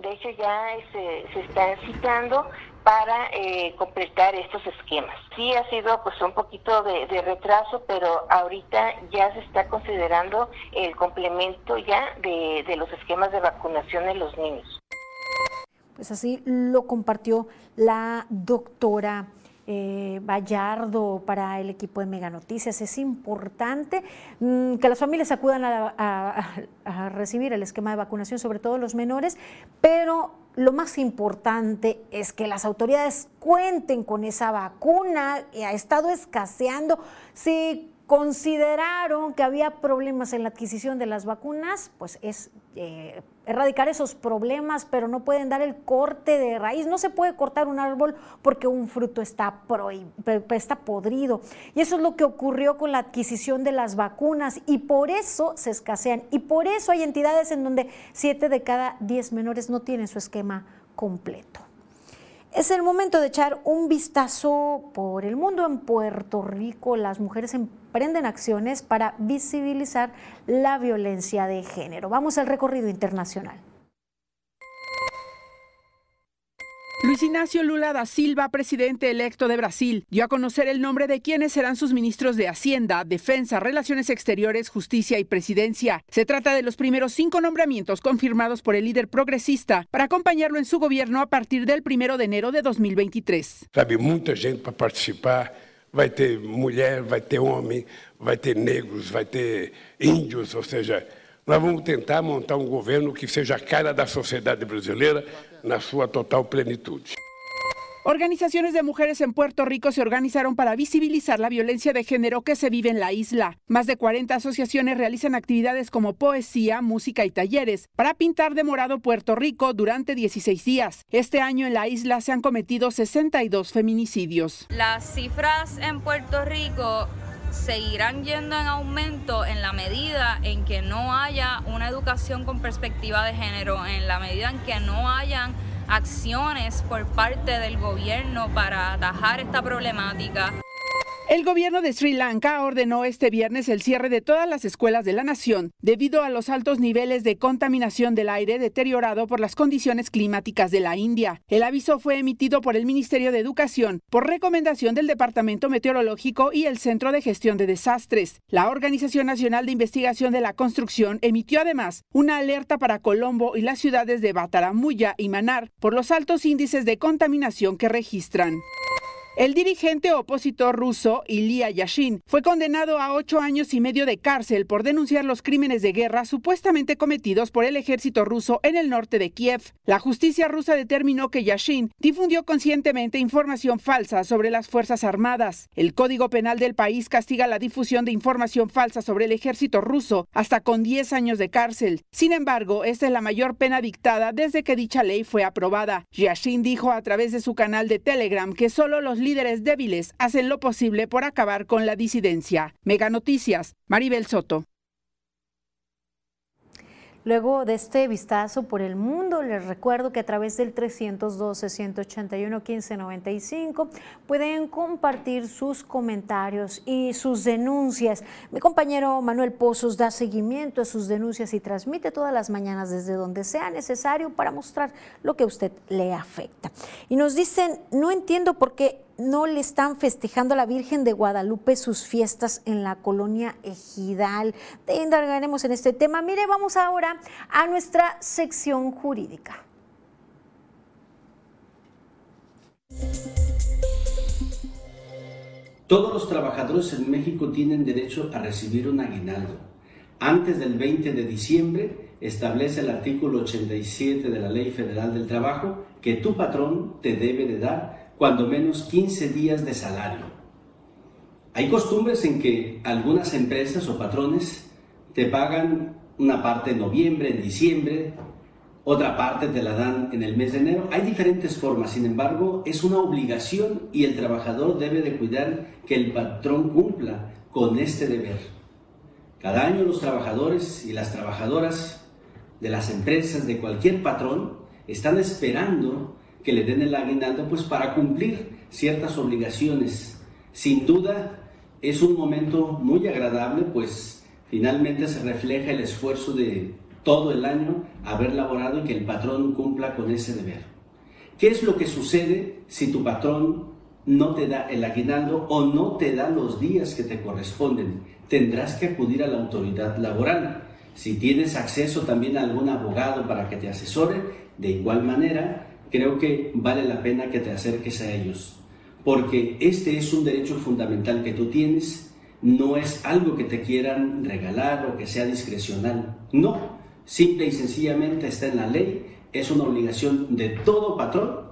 De hecho ya se, se están citando para completar estos esquemas. Sí ha sido pues un poquito de, retraso, pero ahorita ya se está considerando el complemento ya de, de los esquemas de vacunación en los niños. Pues así lo compartió la doctora eh, Vallardo para el equipo de Mega Noticias. Es importante mm, que las familias acudan a, recibir el esquema de vacunación, sobre todo los menores, pero lo más importante es que las autoridades cuenten con esa vacuna. Ha estado escaseando. Si consideraron que había problemas en la adquisición de las vacunas, pues es eh, erradicar esos problemas, pero no pueden dar el corte de raíz. No se puede cortar un árbol porque un fruto está, está podrido. Y eso es lo que ocurrió con la adquisición de las vacunas y por eso se escasean. Y por eso hay entidades en donde siete de cada diez menores no tienen su esquema completo. Es el momento de echar un vistazo por el mundo. En Puerto Rico las mujeres emprenden acciones para visibilizar la violencia de género. Vamos al recorrido internacional. Luis Ignacio Lula da Silva, presidente electo de Brasil, dio a conocer el nombre de quienes serán sus ministros de Hacienda, Defensa, Relaciones Exteriores, Justicia y Presidencia. Se trata de los primeros cinco nombramientos confirmados por el líder progresista para acompañarlo en su gobierno a partir del primero de enero de 2023. Sabe, mucha gente para participar. Vai ter mulher, vai ter homem, vai ter negros, vai ter índios, ou seja, nós vamos tentar montar um governo que seja a cara da sociedade brasileira na sua total plenitude. Organizaciones de mujeres en Puerto Rico se organizaron para visibilizar la violencia de género que se vive en la isla. Más de 40 asociaciones realizan actividades como poesía, música y talleres para pintar de morado Puerto Rico durante 16 días. Este año en la isla se han cometido 62 feminicidios. Las cifras en Puerto Rico seguirán yendo en aumento en la medida en que no haya una educación con perspectiva de género, en la medida en que no hayan acciones por parte del gobierno para atajar esta problemática. El gobierno de Sri Lanka ordenó este viernes el cierre de todas las escuelas de la nación debido a los altos niveles de contaminación del aire deteriorado por las condiciones climáticas de la India. El aviso fue emitido por el Ministerio de Educación por recomendación del Departamento Meteorológico y el Centro de Gestión de Desastres. La Organización Nacional de Investigación de la Construcción emitió además una alerta para Colombo y las ciudades de Bataramuya y Manar por los altos índices de contaminación que registran. El dirigente opositor ruso Ilya Yashin fue condenado a ocho años y medio de cárcel por denunciar los crímenes de guerra supuestamente cometidos por el ejército ruso en el norte de Kiev. La justicia rusa determinó que Yashin difundió conscientemente información falsa sobre las Fuerzas Armadas. El Código Penal del país castiga la difusión de información falsa sobre el ejército ruso hasta con 10 años de cárcel. Sin embargo, esta es la mayor pena dictada desde que dicha ley fue aprobada. Yashin dijo a través de su canal de Telegram que solo los líderes débiles hacen lo posible por acabar con la disidencia. Mega Noticias, Maribel Soto. Luego de este vistazo por el mundo, les recuerdo que a través del 312-181-1595 pueden compartir sus comentarios y sus denuncias. Mi compañero Manuel Pozos da seguimiento a sus denuncias y transmite todas las mañanas desde donde sea necesario para mostrar lo que a usted le afecta. Y nos dicen, no entiendo por qué no le están festejando a la Virgen de Guadalupe sus fiestas en la colonia Ejidal. Te indagaremos en este tema. Mire, vamos ahora a nuestra sección jurídica. Todos los trabajadores en México tienen derecho a recibir un aguinaldo. Antes del 20 de diciembre establece el artículo 87 de la Ley Federal del Trabajo que tu patrón te debe de dar cuando menos 15 días de salario. Hay costumbres en que algunas empresas o patrones te pagan una parte en noviembre, en diciembre, otra parte te la dan en el mes de enero. Hay diferentes formas, sin embargo, es una obligación y el trabajador debe de cuidar que el patrón cumpla con este deber. Cada año los trabajadores y las trabajadoras de las empresas de cualquier patrón están esperando que le den el aguinaldo pues para cumplir ciertas obligaciones. Sin duda es un momento muy agradable pues finalmente se refleja el esfuerzo de todo el año haber laborado y que el patrón cumpla con ese deber. ¿Qué es lo que sucede si tu patrón no te da el aguinaldo o no te da los días que te corresponden? Tendrás que acudir a la autoridad laboral. Si tienes acceso también a algún abogado para que te asesore, de igual manera, creo que vale la pena que te acerques a ellos, porque este es un derecho fundamental que tú tienes, no es algo que te quieran regalar o que sea discrecional, no, simple y sencillamente está en la ley, es una obligación de todo patrón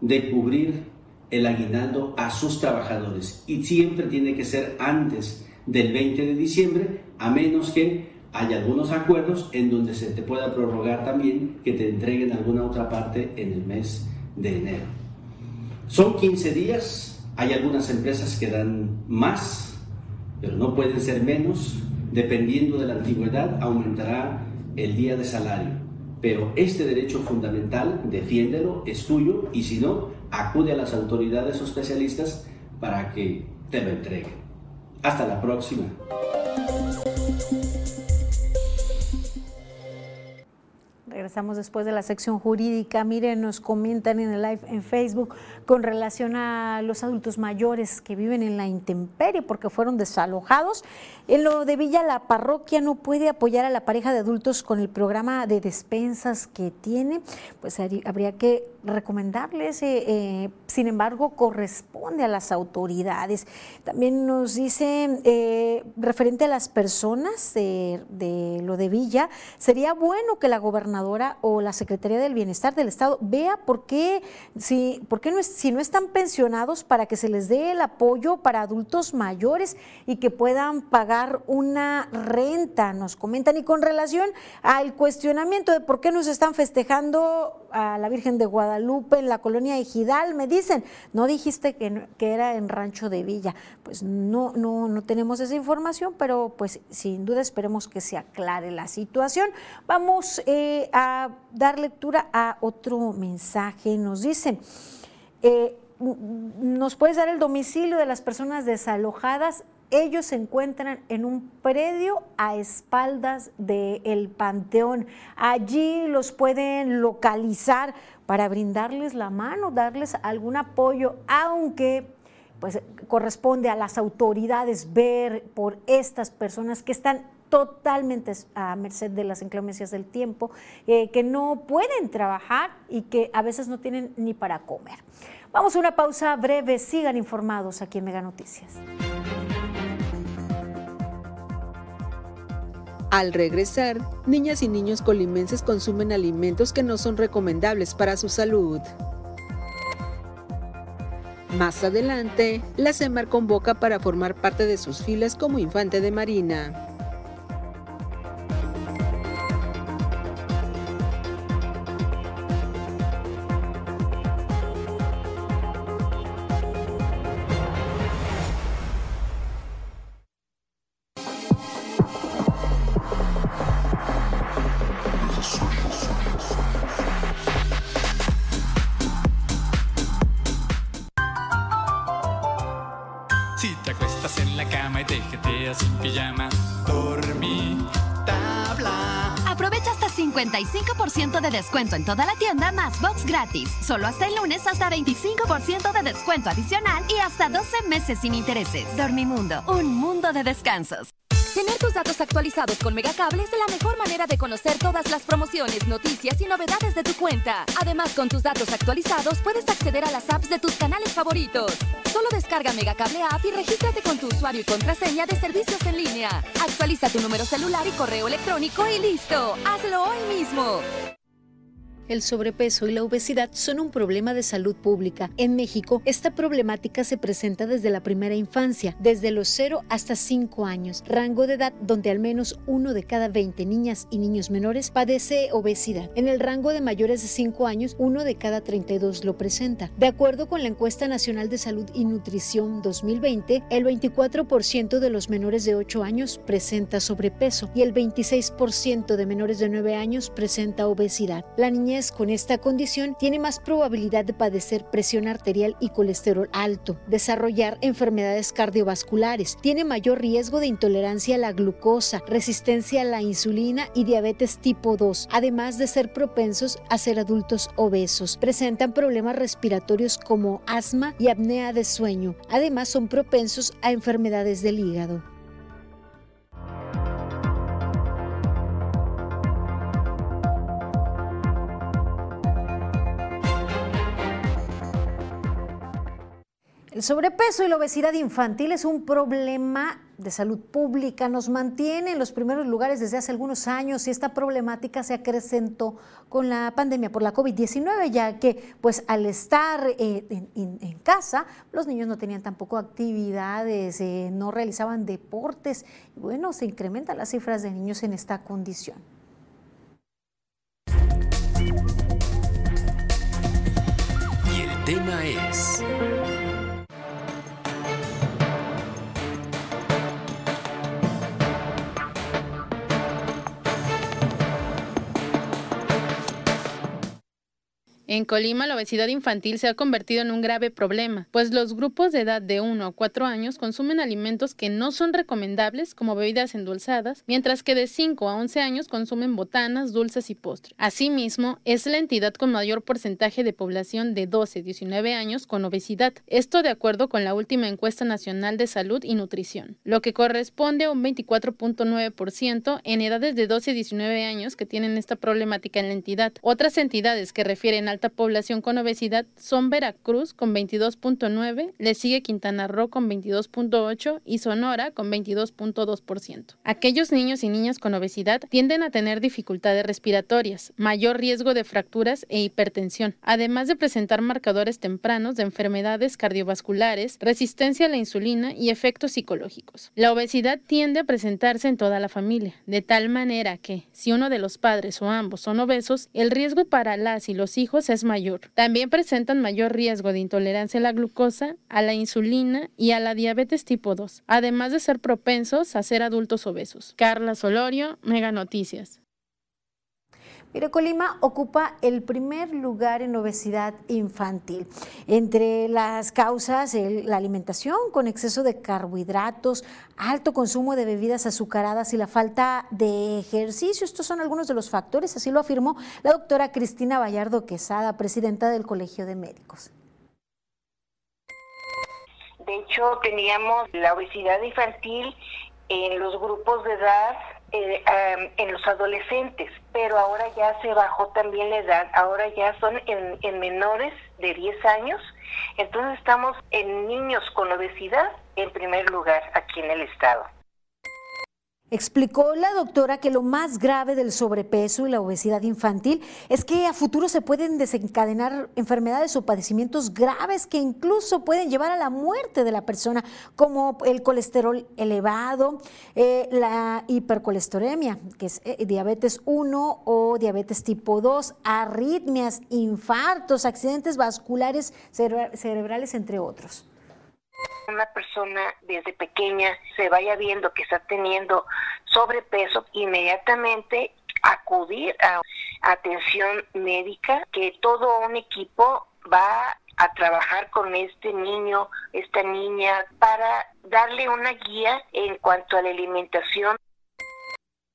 de cubrir el aguinaldo a sus trabajadores. Y siempre tiene que ser antes del 20 de diciembre, a menos que hay algunos acuerdos en donde se te pueda prorrogar también que te entreguen alguna otra parte en el mes de enero. Son 15 días, hay algunas empresas que dan más, pero no pueden ser menos. Dependiendo de la antigüedad, aumentará el día de salario. Pero este derecho fundamental, defiéndelo, es tuyo y si no, acude a las autoridades o especialistas para que te lo entreguen. Hasta la próxima. Regresamos después de la sección jurídica. Miren, nos comentan en el live en Facebook con relación a los adultos mayores que viven en la intemperie porque fueron desalojados. En lo de Villa, la parroquia no puede apoyar a la pareja de adultos con el programa de despensas que tiene. Pues habría que recomendarles, eh, eh, sin embargo, corresponde a las autoridades. También nos dice, eh, referente a las personas de, de lo de Villa, sería bueno que la gobernadora o la Secretaría del Bienestar del Estado vea por qué, si, por qué no si no están pensionados, para que se les dé el apoyo para adultos mayores y que puedan pagar una renta, nos comentan. Y con relación al cuestionamiento de por qué nos están festejando a la Virgen de Guadalupe en la colonia Ejidal. Me dicen, no dijiste que, que era en Rancho de Villa. Pues no, no, no tenemos esa información, pero pues sin duda esperemos que se aclare la situación. Vamos eh, a dar lectura a otro mensaje. Nos dicen, eh, ¿nos puedes dar el domicilio de las personas desalojadas? Ellos se encuentran en un predio a espaldas del Panteón. Allí los pueden localizar para brindarles la mano, darles algún apoyo, aunque pues corresponde a las autoridades ver por estas personas que están totalmente a merced de las inclemencias del tiempo, eh, que no pueden trabajar y que a veces no tienen ni para comer. Vamos a una pausa breve, sigan informados aquí en Mega Noticias. Al regresar, niñas y niños colimenses consumen alimentos que no son recomendables para su salud. Más adelante, la CEMAR convoca para formar parte de sus filas como infante de marina. Descuento en toda la tienda más box gratis. Solo hasta el lunes hasta 25% de descuento adicional y hasta 12 meses sin intereses. Dormimundo, un mundo de descansos. Tener tus datos actualizados con Megacable es la mejor manera de conocer todas las promociones, noticias y novedades de tu cuenta. Además, con tus datos actualizados puedes acceder a las apps de tus canales favoritos. Solo descarga Megacable App y regístrate con tu usuario y contraseña de servicios en línea. Actualiza tu número celular y correo electrónico y listo. Hazlo hoy mismo. El sobrepeso y la obesidad son un problema de salud pública. En México, esta problemática se presenta desde la primera infancia, desde los 0 hasta 5 años, rango de edad donde al menos uno de cada 20 niñas y niños menores padece obesidad. En el rango de mayores de 5 años, uno de cada 32 lo presenta. De acuerdo con la encuesta nacional de salud y nutrición 2020, el 24% de los menores de 8 años presenta sobrepeso y el 26% de menores de 9 años presenta obesidad. La niñez con esta condición tiene más probabilidad de padecer presión arterial y colesterol alto, desarrollar enfermedades cardiovasculares, tiene mayor riesgo de intolerancia a la glucosa, resistencia a la insulina y diabetes tipo 2, además de ser propensos a ser adultos obesos. Presentan problemas respiratorios como asma y apnea de sueño. Además son propensos a enfermedades del hígado. El sobrepeso y la obesidad infantil es un problema de salud pública, nos mantiene en los primeros lugares desde hace algunos años y esta problemática se acrecentó con la pandemia por la COVID-19, ya que pues al estar eh, en, casa, los niños no tenían tampoco actividades, eh, no realizaban deportes bueno, se incrementan las cifras de niños en esta condición. Y el tema es... En Colima, la obesidad infantil se ha convertido en un grave problema, pues los grupos de edad de 1 a 4 años consumen alimentos que no son recomendables, como bebidas endulzadas, mientras que de 5 a 11 años consumen botanas, dulces y postres. Asimismo, es la entidad con mayor porcentaje de población de 12 a 19 años con obesidad. Esto de acuerdo con la última encuesta nacional de salud y nutrición, lo que corresponde a un 24.9% en edades de 12 a 19 años que tienen esta problemática en la entidad. Otras entidades que refieren al alta población con obesidad son Veracruz con 22.9, le sigue Quintana Roo con 22.8 y Sonora con 22.2%. Aquellos niños y niñas con obesidad tienden a tener dificultades respiratorias, mayor riesgo de fracturas e hipertensión, además de presentar marcadores tempranos de enfermedades cardiovasculares, resistencia a la insulina y efectos psicológicos. La obesidad tiende a presentarse en toda la familia, de tal manera que, si uno de los padres o ambos son obesos, el riesgo para las y los hijos es mayor. También presentan mayor riesgo de intolerancia a la glucosa, a la insulina y a la diabetes tipo 2, además de ser propensos a ser adultos obesos. Carla Solorio, Mega Noticias. Mire, Colima ocupa el primer lugar en obesidad infantil. Entre las causas, la alimentación con exceso de carbohidratos, alto consumo de bebidas azucaradas y la falta de ejercicio. Estos son algunos de los factores, así lo afirmó la doctora Cristina Vallardo Quesada, presidenta del Colegio de Médicos. De hecho, teníamos la obesidad infantil en los grupos de edad eh, en los adolescentes, pero ahora ya se bajó también la edad, ahora ya son en, en menores de 10 años, entonces estamos en niños con obesidad en primer lugar aquí en el estado. Explicó la doctora que lo más grave del sobrepeso y la obesidad infantil es que a futuro se pueden desencadenar enfermedades o padecimientos graves que incluso pueden llevar a la muerte de la persona, como el colesterol elevado, eh, la hipercolesteremia, que es eh, diabetes 1 o diabetes tipo 2, arritmias, infartos, accidentes vasculares cerebrales, entre otros una persona desde pequeña se vaya viendo que está teniendo sobrepeso, inmediatamente acudir a atención médica, que todo un equipo va a trabajar con este niño, esta niña, para darle una guía en cuanto a la alimentación.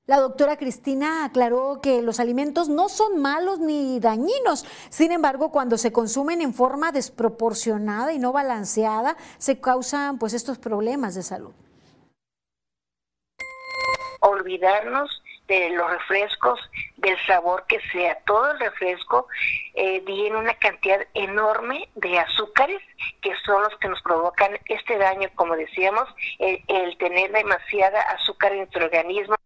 La doctora Cristina aclaró que los alimentos no son malos ni dañinos, sin embargo, cuando se consumen en forma desproporcionada y no balanceada, se causan pues estos problemas de salud. Olvidarnos de los refrescos, del sabor que sea. Todo el refresco eh, tiene una cantidad enorme de azúcares que son los que nos provocan este daño, como decíamos, el tener demasiada azúcar en nuestro organismo.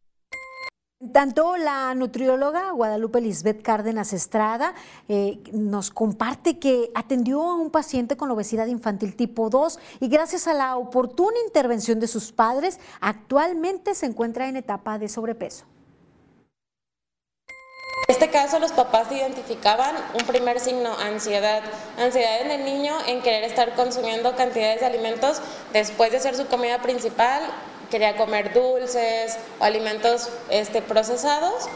Tanto la nutrióloga Guadalupe Lisbeth Cárdenas Estrada eh, nos comparte que atendió a un paciente con obesidad infantil tipo 2 y gracias a la oportuna intervención de sus padres, actualmente se encuentra en etapa de sobrepeso. En este caso los papás identificaban un primer signo, ansiedad. Ansiedad en el niño en querer estar consumiendo cantidades de alimentos después de hacer su comida principal, quería comer dulces o alimentos este, procesados.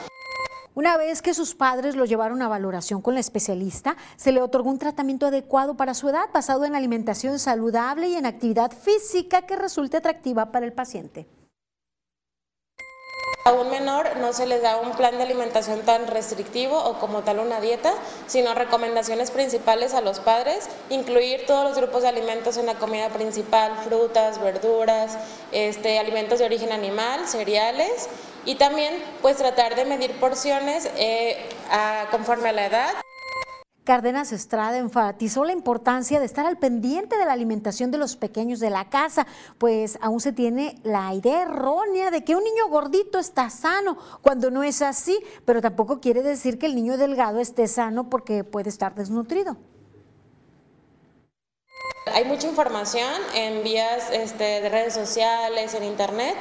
Una vez que sus padres lo llevaron a valoración con la especialista, se le otorgó un tratamiento adecuado para su edad, basado en alimentación saludable y en actividad física que resulte atractiva para el paciente. A un menor no se le da un plan de alimentación tan restrictivo o como tal una dieta, sino recomendaciones principales a los padres, incluir todos los grupos de alimentos en la comida principal, frutas, verduras, este, alimentos de origen animal, cereales y también pues tratar de medir porciones eh, conforme a la edad. Cárdenas Estrada enfatizó la importancia de estar al pendiente de la alimentación de los pequeños de la casa, pues aún se tiene la idea errónea de que un niño gordito está sano, cuando no es así, pero tampoco quiere decir que el niño delgado esté sano porque puede estar desnutrido. Hay mucha información en vías este, de redes sociales, en internet,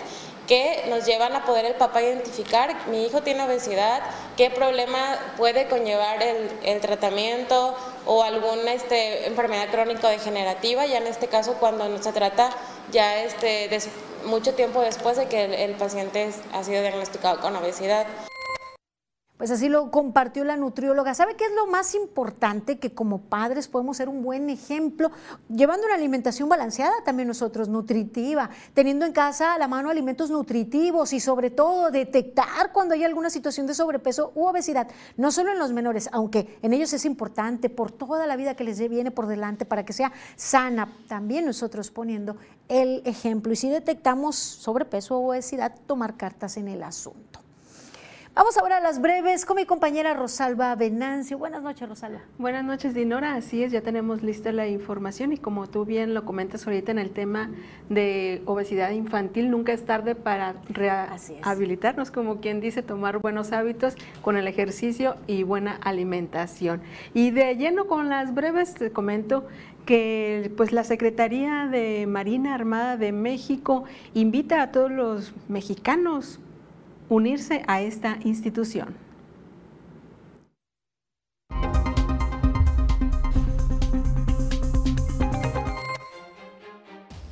que nos llevan a poder el papá identificar, mi hijo tiene obesidad, qué problema puede conllevar el, tratamiento o alguna este, enfermedad crónica degenerativa, ya en este caso cuando se trata ya este, mucho tiempo después de que el, el paciente ha sido diagnosticado con obesidad. Pues así lo compartió la nutrióloga. ¿Sabe qué es lo más importante? Que como padres podemos ser un buen ejemplo, llevando una alimentación balanceada también nosotros, nutritiva, teniendo en casa a la mano alimentos nutritivos y sobre todo detectar cuando hay alguna situación de sobrepeso u obesidad, no solo en los menores, aunque en ellos es importante por toda la vida que les viene por delante para que sea sana, también nosotros poniendo el ejemplo y si detectamos sobrepeso o obesidad, tomar cartas en el asunto. Vamos ahora a las breves con mi compañera Rosalba Venancio. Buenas noches, Rosalba. Buenas noches, Dinora. Así es, ya tenemos lista la información y como tú bien lo comentas ahorita en el tema de obesidad infantil, nunca es tarde para rehabilitarnos, como quien dice, tomar buenos hábitos con el ejercicio y buena alimentación. Y de lleno con las breves, te comento que pues la Secretaría de Marina Armada de México invita a todos los mexicanos unirse a esta institución.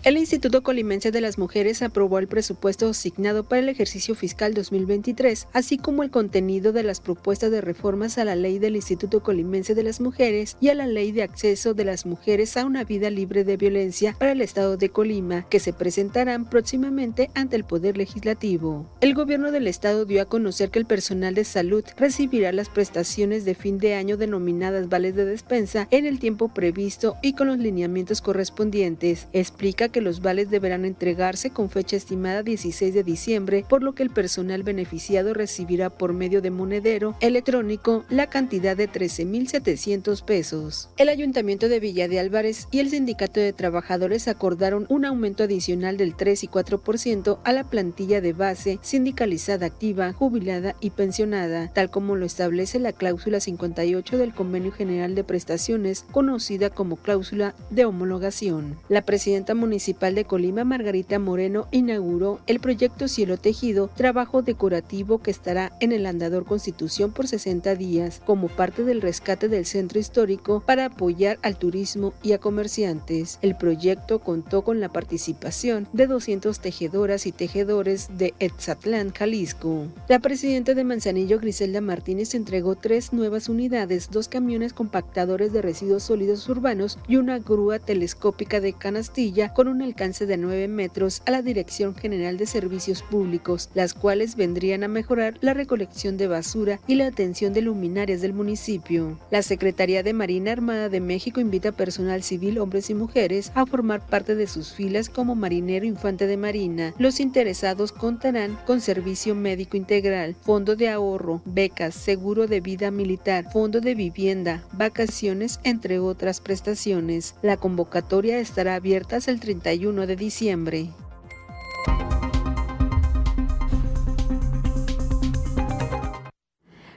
El Instituto Colimense de las Mujeres aprobó el presupuesto asignado para el ejercicio fiscal 2023, así como el contenido de las propuestas de reformas a la ley del Instituto Colimense de las Mujeres y a la ley de acceso de las mujeres a una vida libre de violencia para el Estado de Colima, que se presentarán próximamente ante el Poder Legislativo. El gobierno del Estado dio a conocer que el personal de salud recibirá las prestaciones de fin de año denominadas vales de despensa en el tiempo previsto y con los lineamientos correspondientes. Explica que los vales deberán entregarse con fecha estimada 16 de diciembre, por lo que el personal beneficiado recibirá por medio de monedero electrónico la cantidad de 13.700 pesos. El Ayuntamiento de Villa de Álvarez y el Sindicato de Trabajadores acordaron un aumento adicional del 3 y 4% a la plantilla de base sindicalizada activa, jubilada y pensionada, tal como lo establece la cláusula 58 del Convenio General de Prestaciones, conocida como cláusula de homologación. La presidenta municipal Municipal de Colima, Margarita Moreno, inauguró el proyecto Cielo Tejido, trabajo decorativo que estará en el Andador Constitución por 60 días, como parte del rescate del centro histórico para apoyar al turismo y a comerciantes. El proyecto contó con la participación de 200 tejedoras y tejedores de Etzatlán, Jalisco. La presidenta de Manzanillo, Griselda Martínez, entregó tres nuevas unidades, dos camiones compactadores de residuos sólidos urbanos y una grúa telescópica de canastilla con un alcance de 9 metros a la Dirección General de Servicios Públicos, las cuales vendrían a mejorar la recolección de basura y la atención de luminarias del municipio. La Secretaría de Marina Armada de México invita personal civil, hombres y mujeres, a formar parte de sus filas como marinero infante de marina. Los interesados contarán con servicio médico integral, fondo de ahorro, becas, seguro de vida militar, fondo de vivienda, vacaciones, entre otras prestaciones. La convocatoria estará abierta hasta el 30 de diciembre.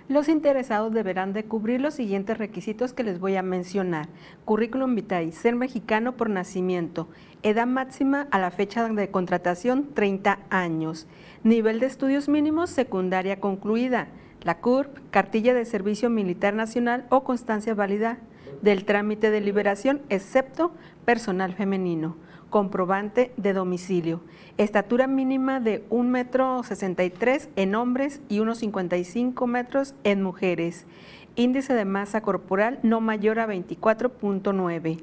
Los interesados deberán de cubrir los siguientes requisitos que les voy a mencionar. Currículum vitae, ser mexicano por nacimiento, edad máxima a la fecha de contratación 30 años, nivel de estudios mínimos secundaria concluida, la CURP, cartilla de servicio militar nacional o constancia válida del trámite de liberación, excepto personal femenino comprobante de domicilio. Estatura mínima de 1,63 metro 63 en hombres y 1,55 metros en mujeres. Índice de masa corporal no mayor a 24.9.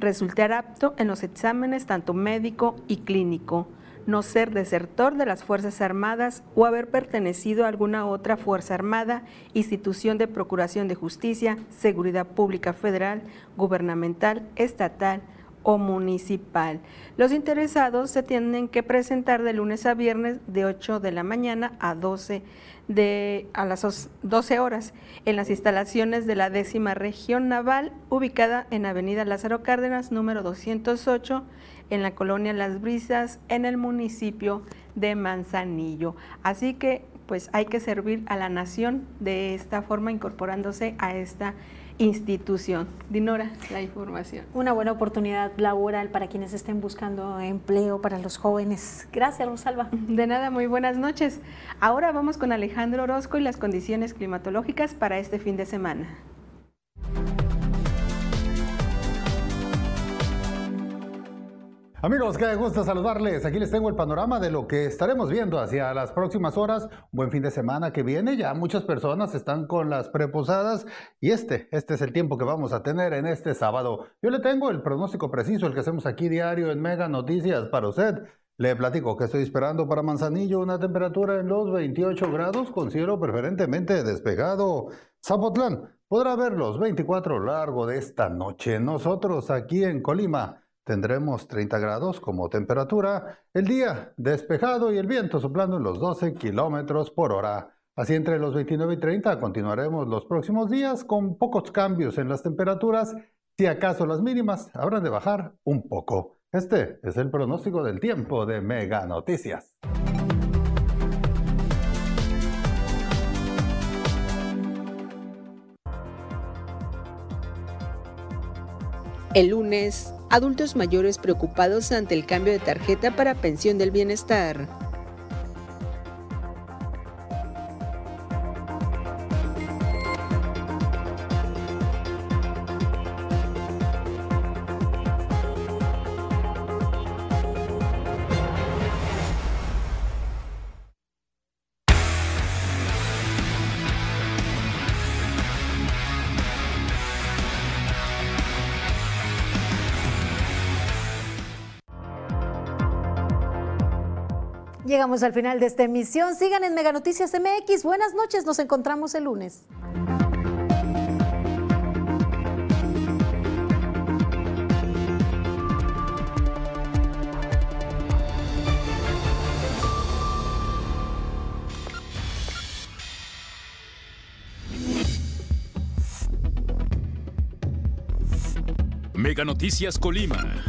Resultar apto en los exámenes tanto médico y clínico. No ser desertor de las Fuerzas Armadas o haber pertenecido a alguna otra Fuerza Armada, institución de Procuración de Justicia, Seguridad Pública Federal, Gubernamental, Estatal, o municipal. Los interesados se tienen que presentar de lunes a viernes de 8 de la mañana a 12 de a las 12 horas en las instalaciones de la décima región naval ubicada en Avenida Lázaro Cárdenas número 208 en la colonia Las Brisas en el municipio de Manzanillo. Así que pues hay que servir a la nación de esta forma incorporándose a esta institución. Dinora, la información. Una buena oportunidad laboral para quienes estén buscando empleo para los jóvenes. Gracias, Rosalba. De nada, muy buenas noches. Ahora vamos con Alejandro Orozco y las condiciones climatológicas para este fin de semana. Amigos, qué gusto saludarles. Aquí les tengo el panorama de lo que estaremos viendo hacia las próximas horas. buen fin de semana que viene. Ya muchas personas están con las preposadas y este, este es el tiempo que vamos a tener en este sábado. Yo le tengo el pronóstico preciso, el que hacemos aquí diario en Mega Noticias para usted. Le platico que estoy esperando para Manzanillo una temperatura en los 28 grados con cielo preferentemente despejado. Zapotlán podrá ver los 24 largo de esta noche. Nosotros aquí en Colima Tendremos 30 grados como temperatura, el día despejado y el viento soplando en los 12 kilómetros por hora. Así entre los 29 y 30 continuaremos los próximos días con pocos cambios en las temperaturas, si acaso las mínimas habrán de bajar un poco. Este es el pronóstico del tiempo de Mega Noticias. El lunes, adultos mayores preocupados ante el cambio de tarjeta para pensión del bienestar. Llegamos al final de esta emisión. Sigan en Mega Noticias MX. Buenas noches, nos encontramos el lunes. Mega Noticias Colima.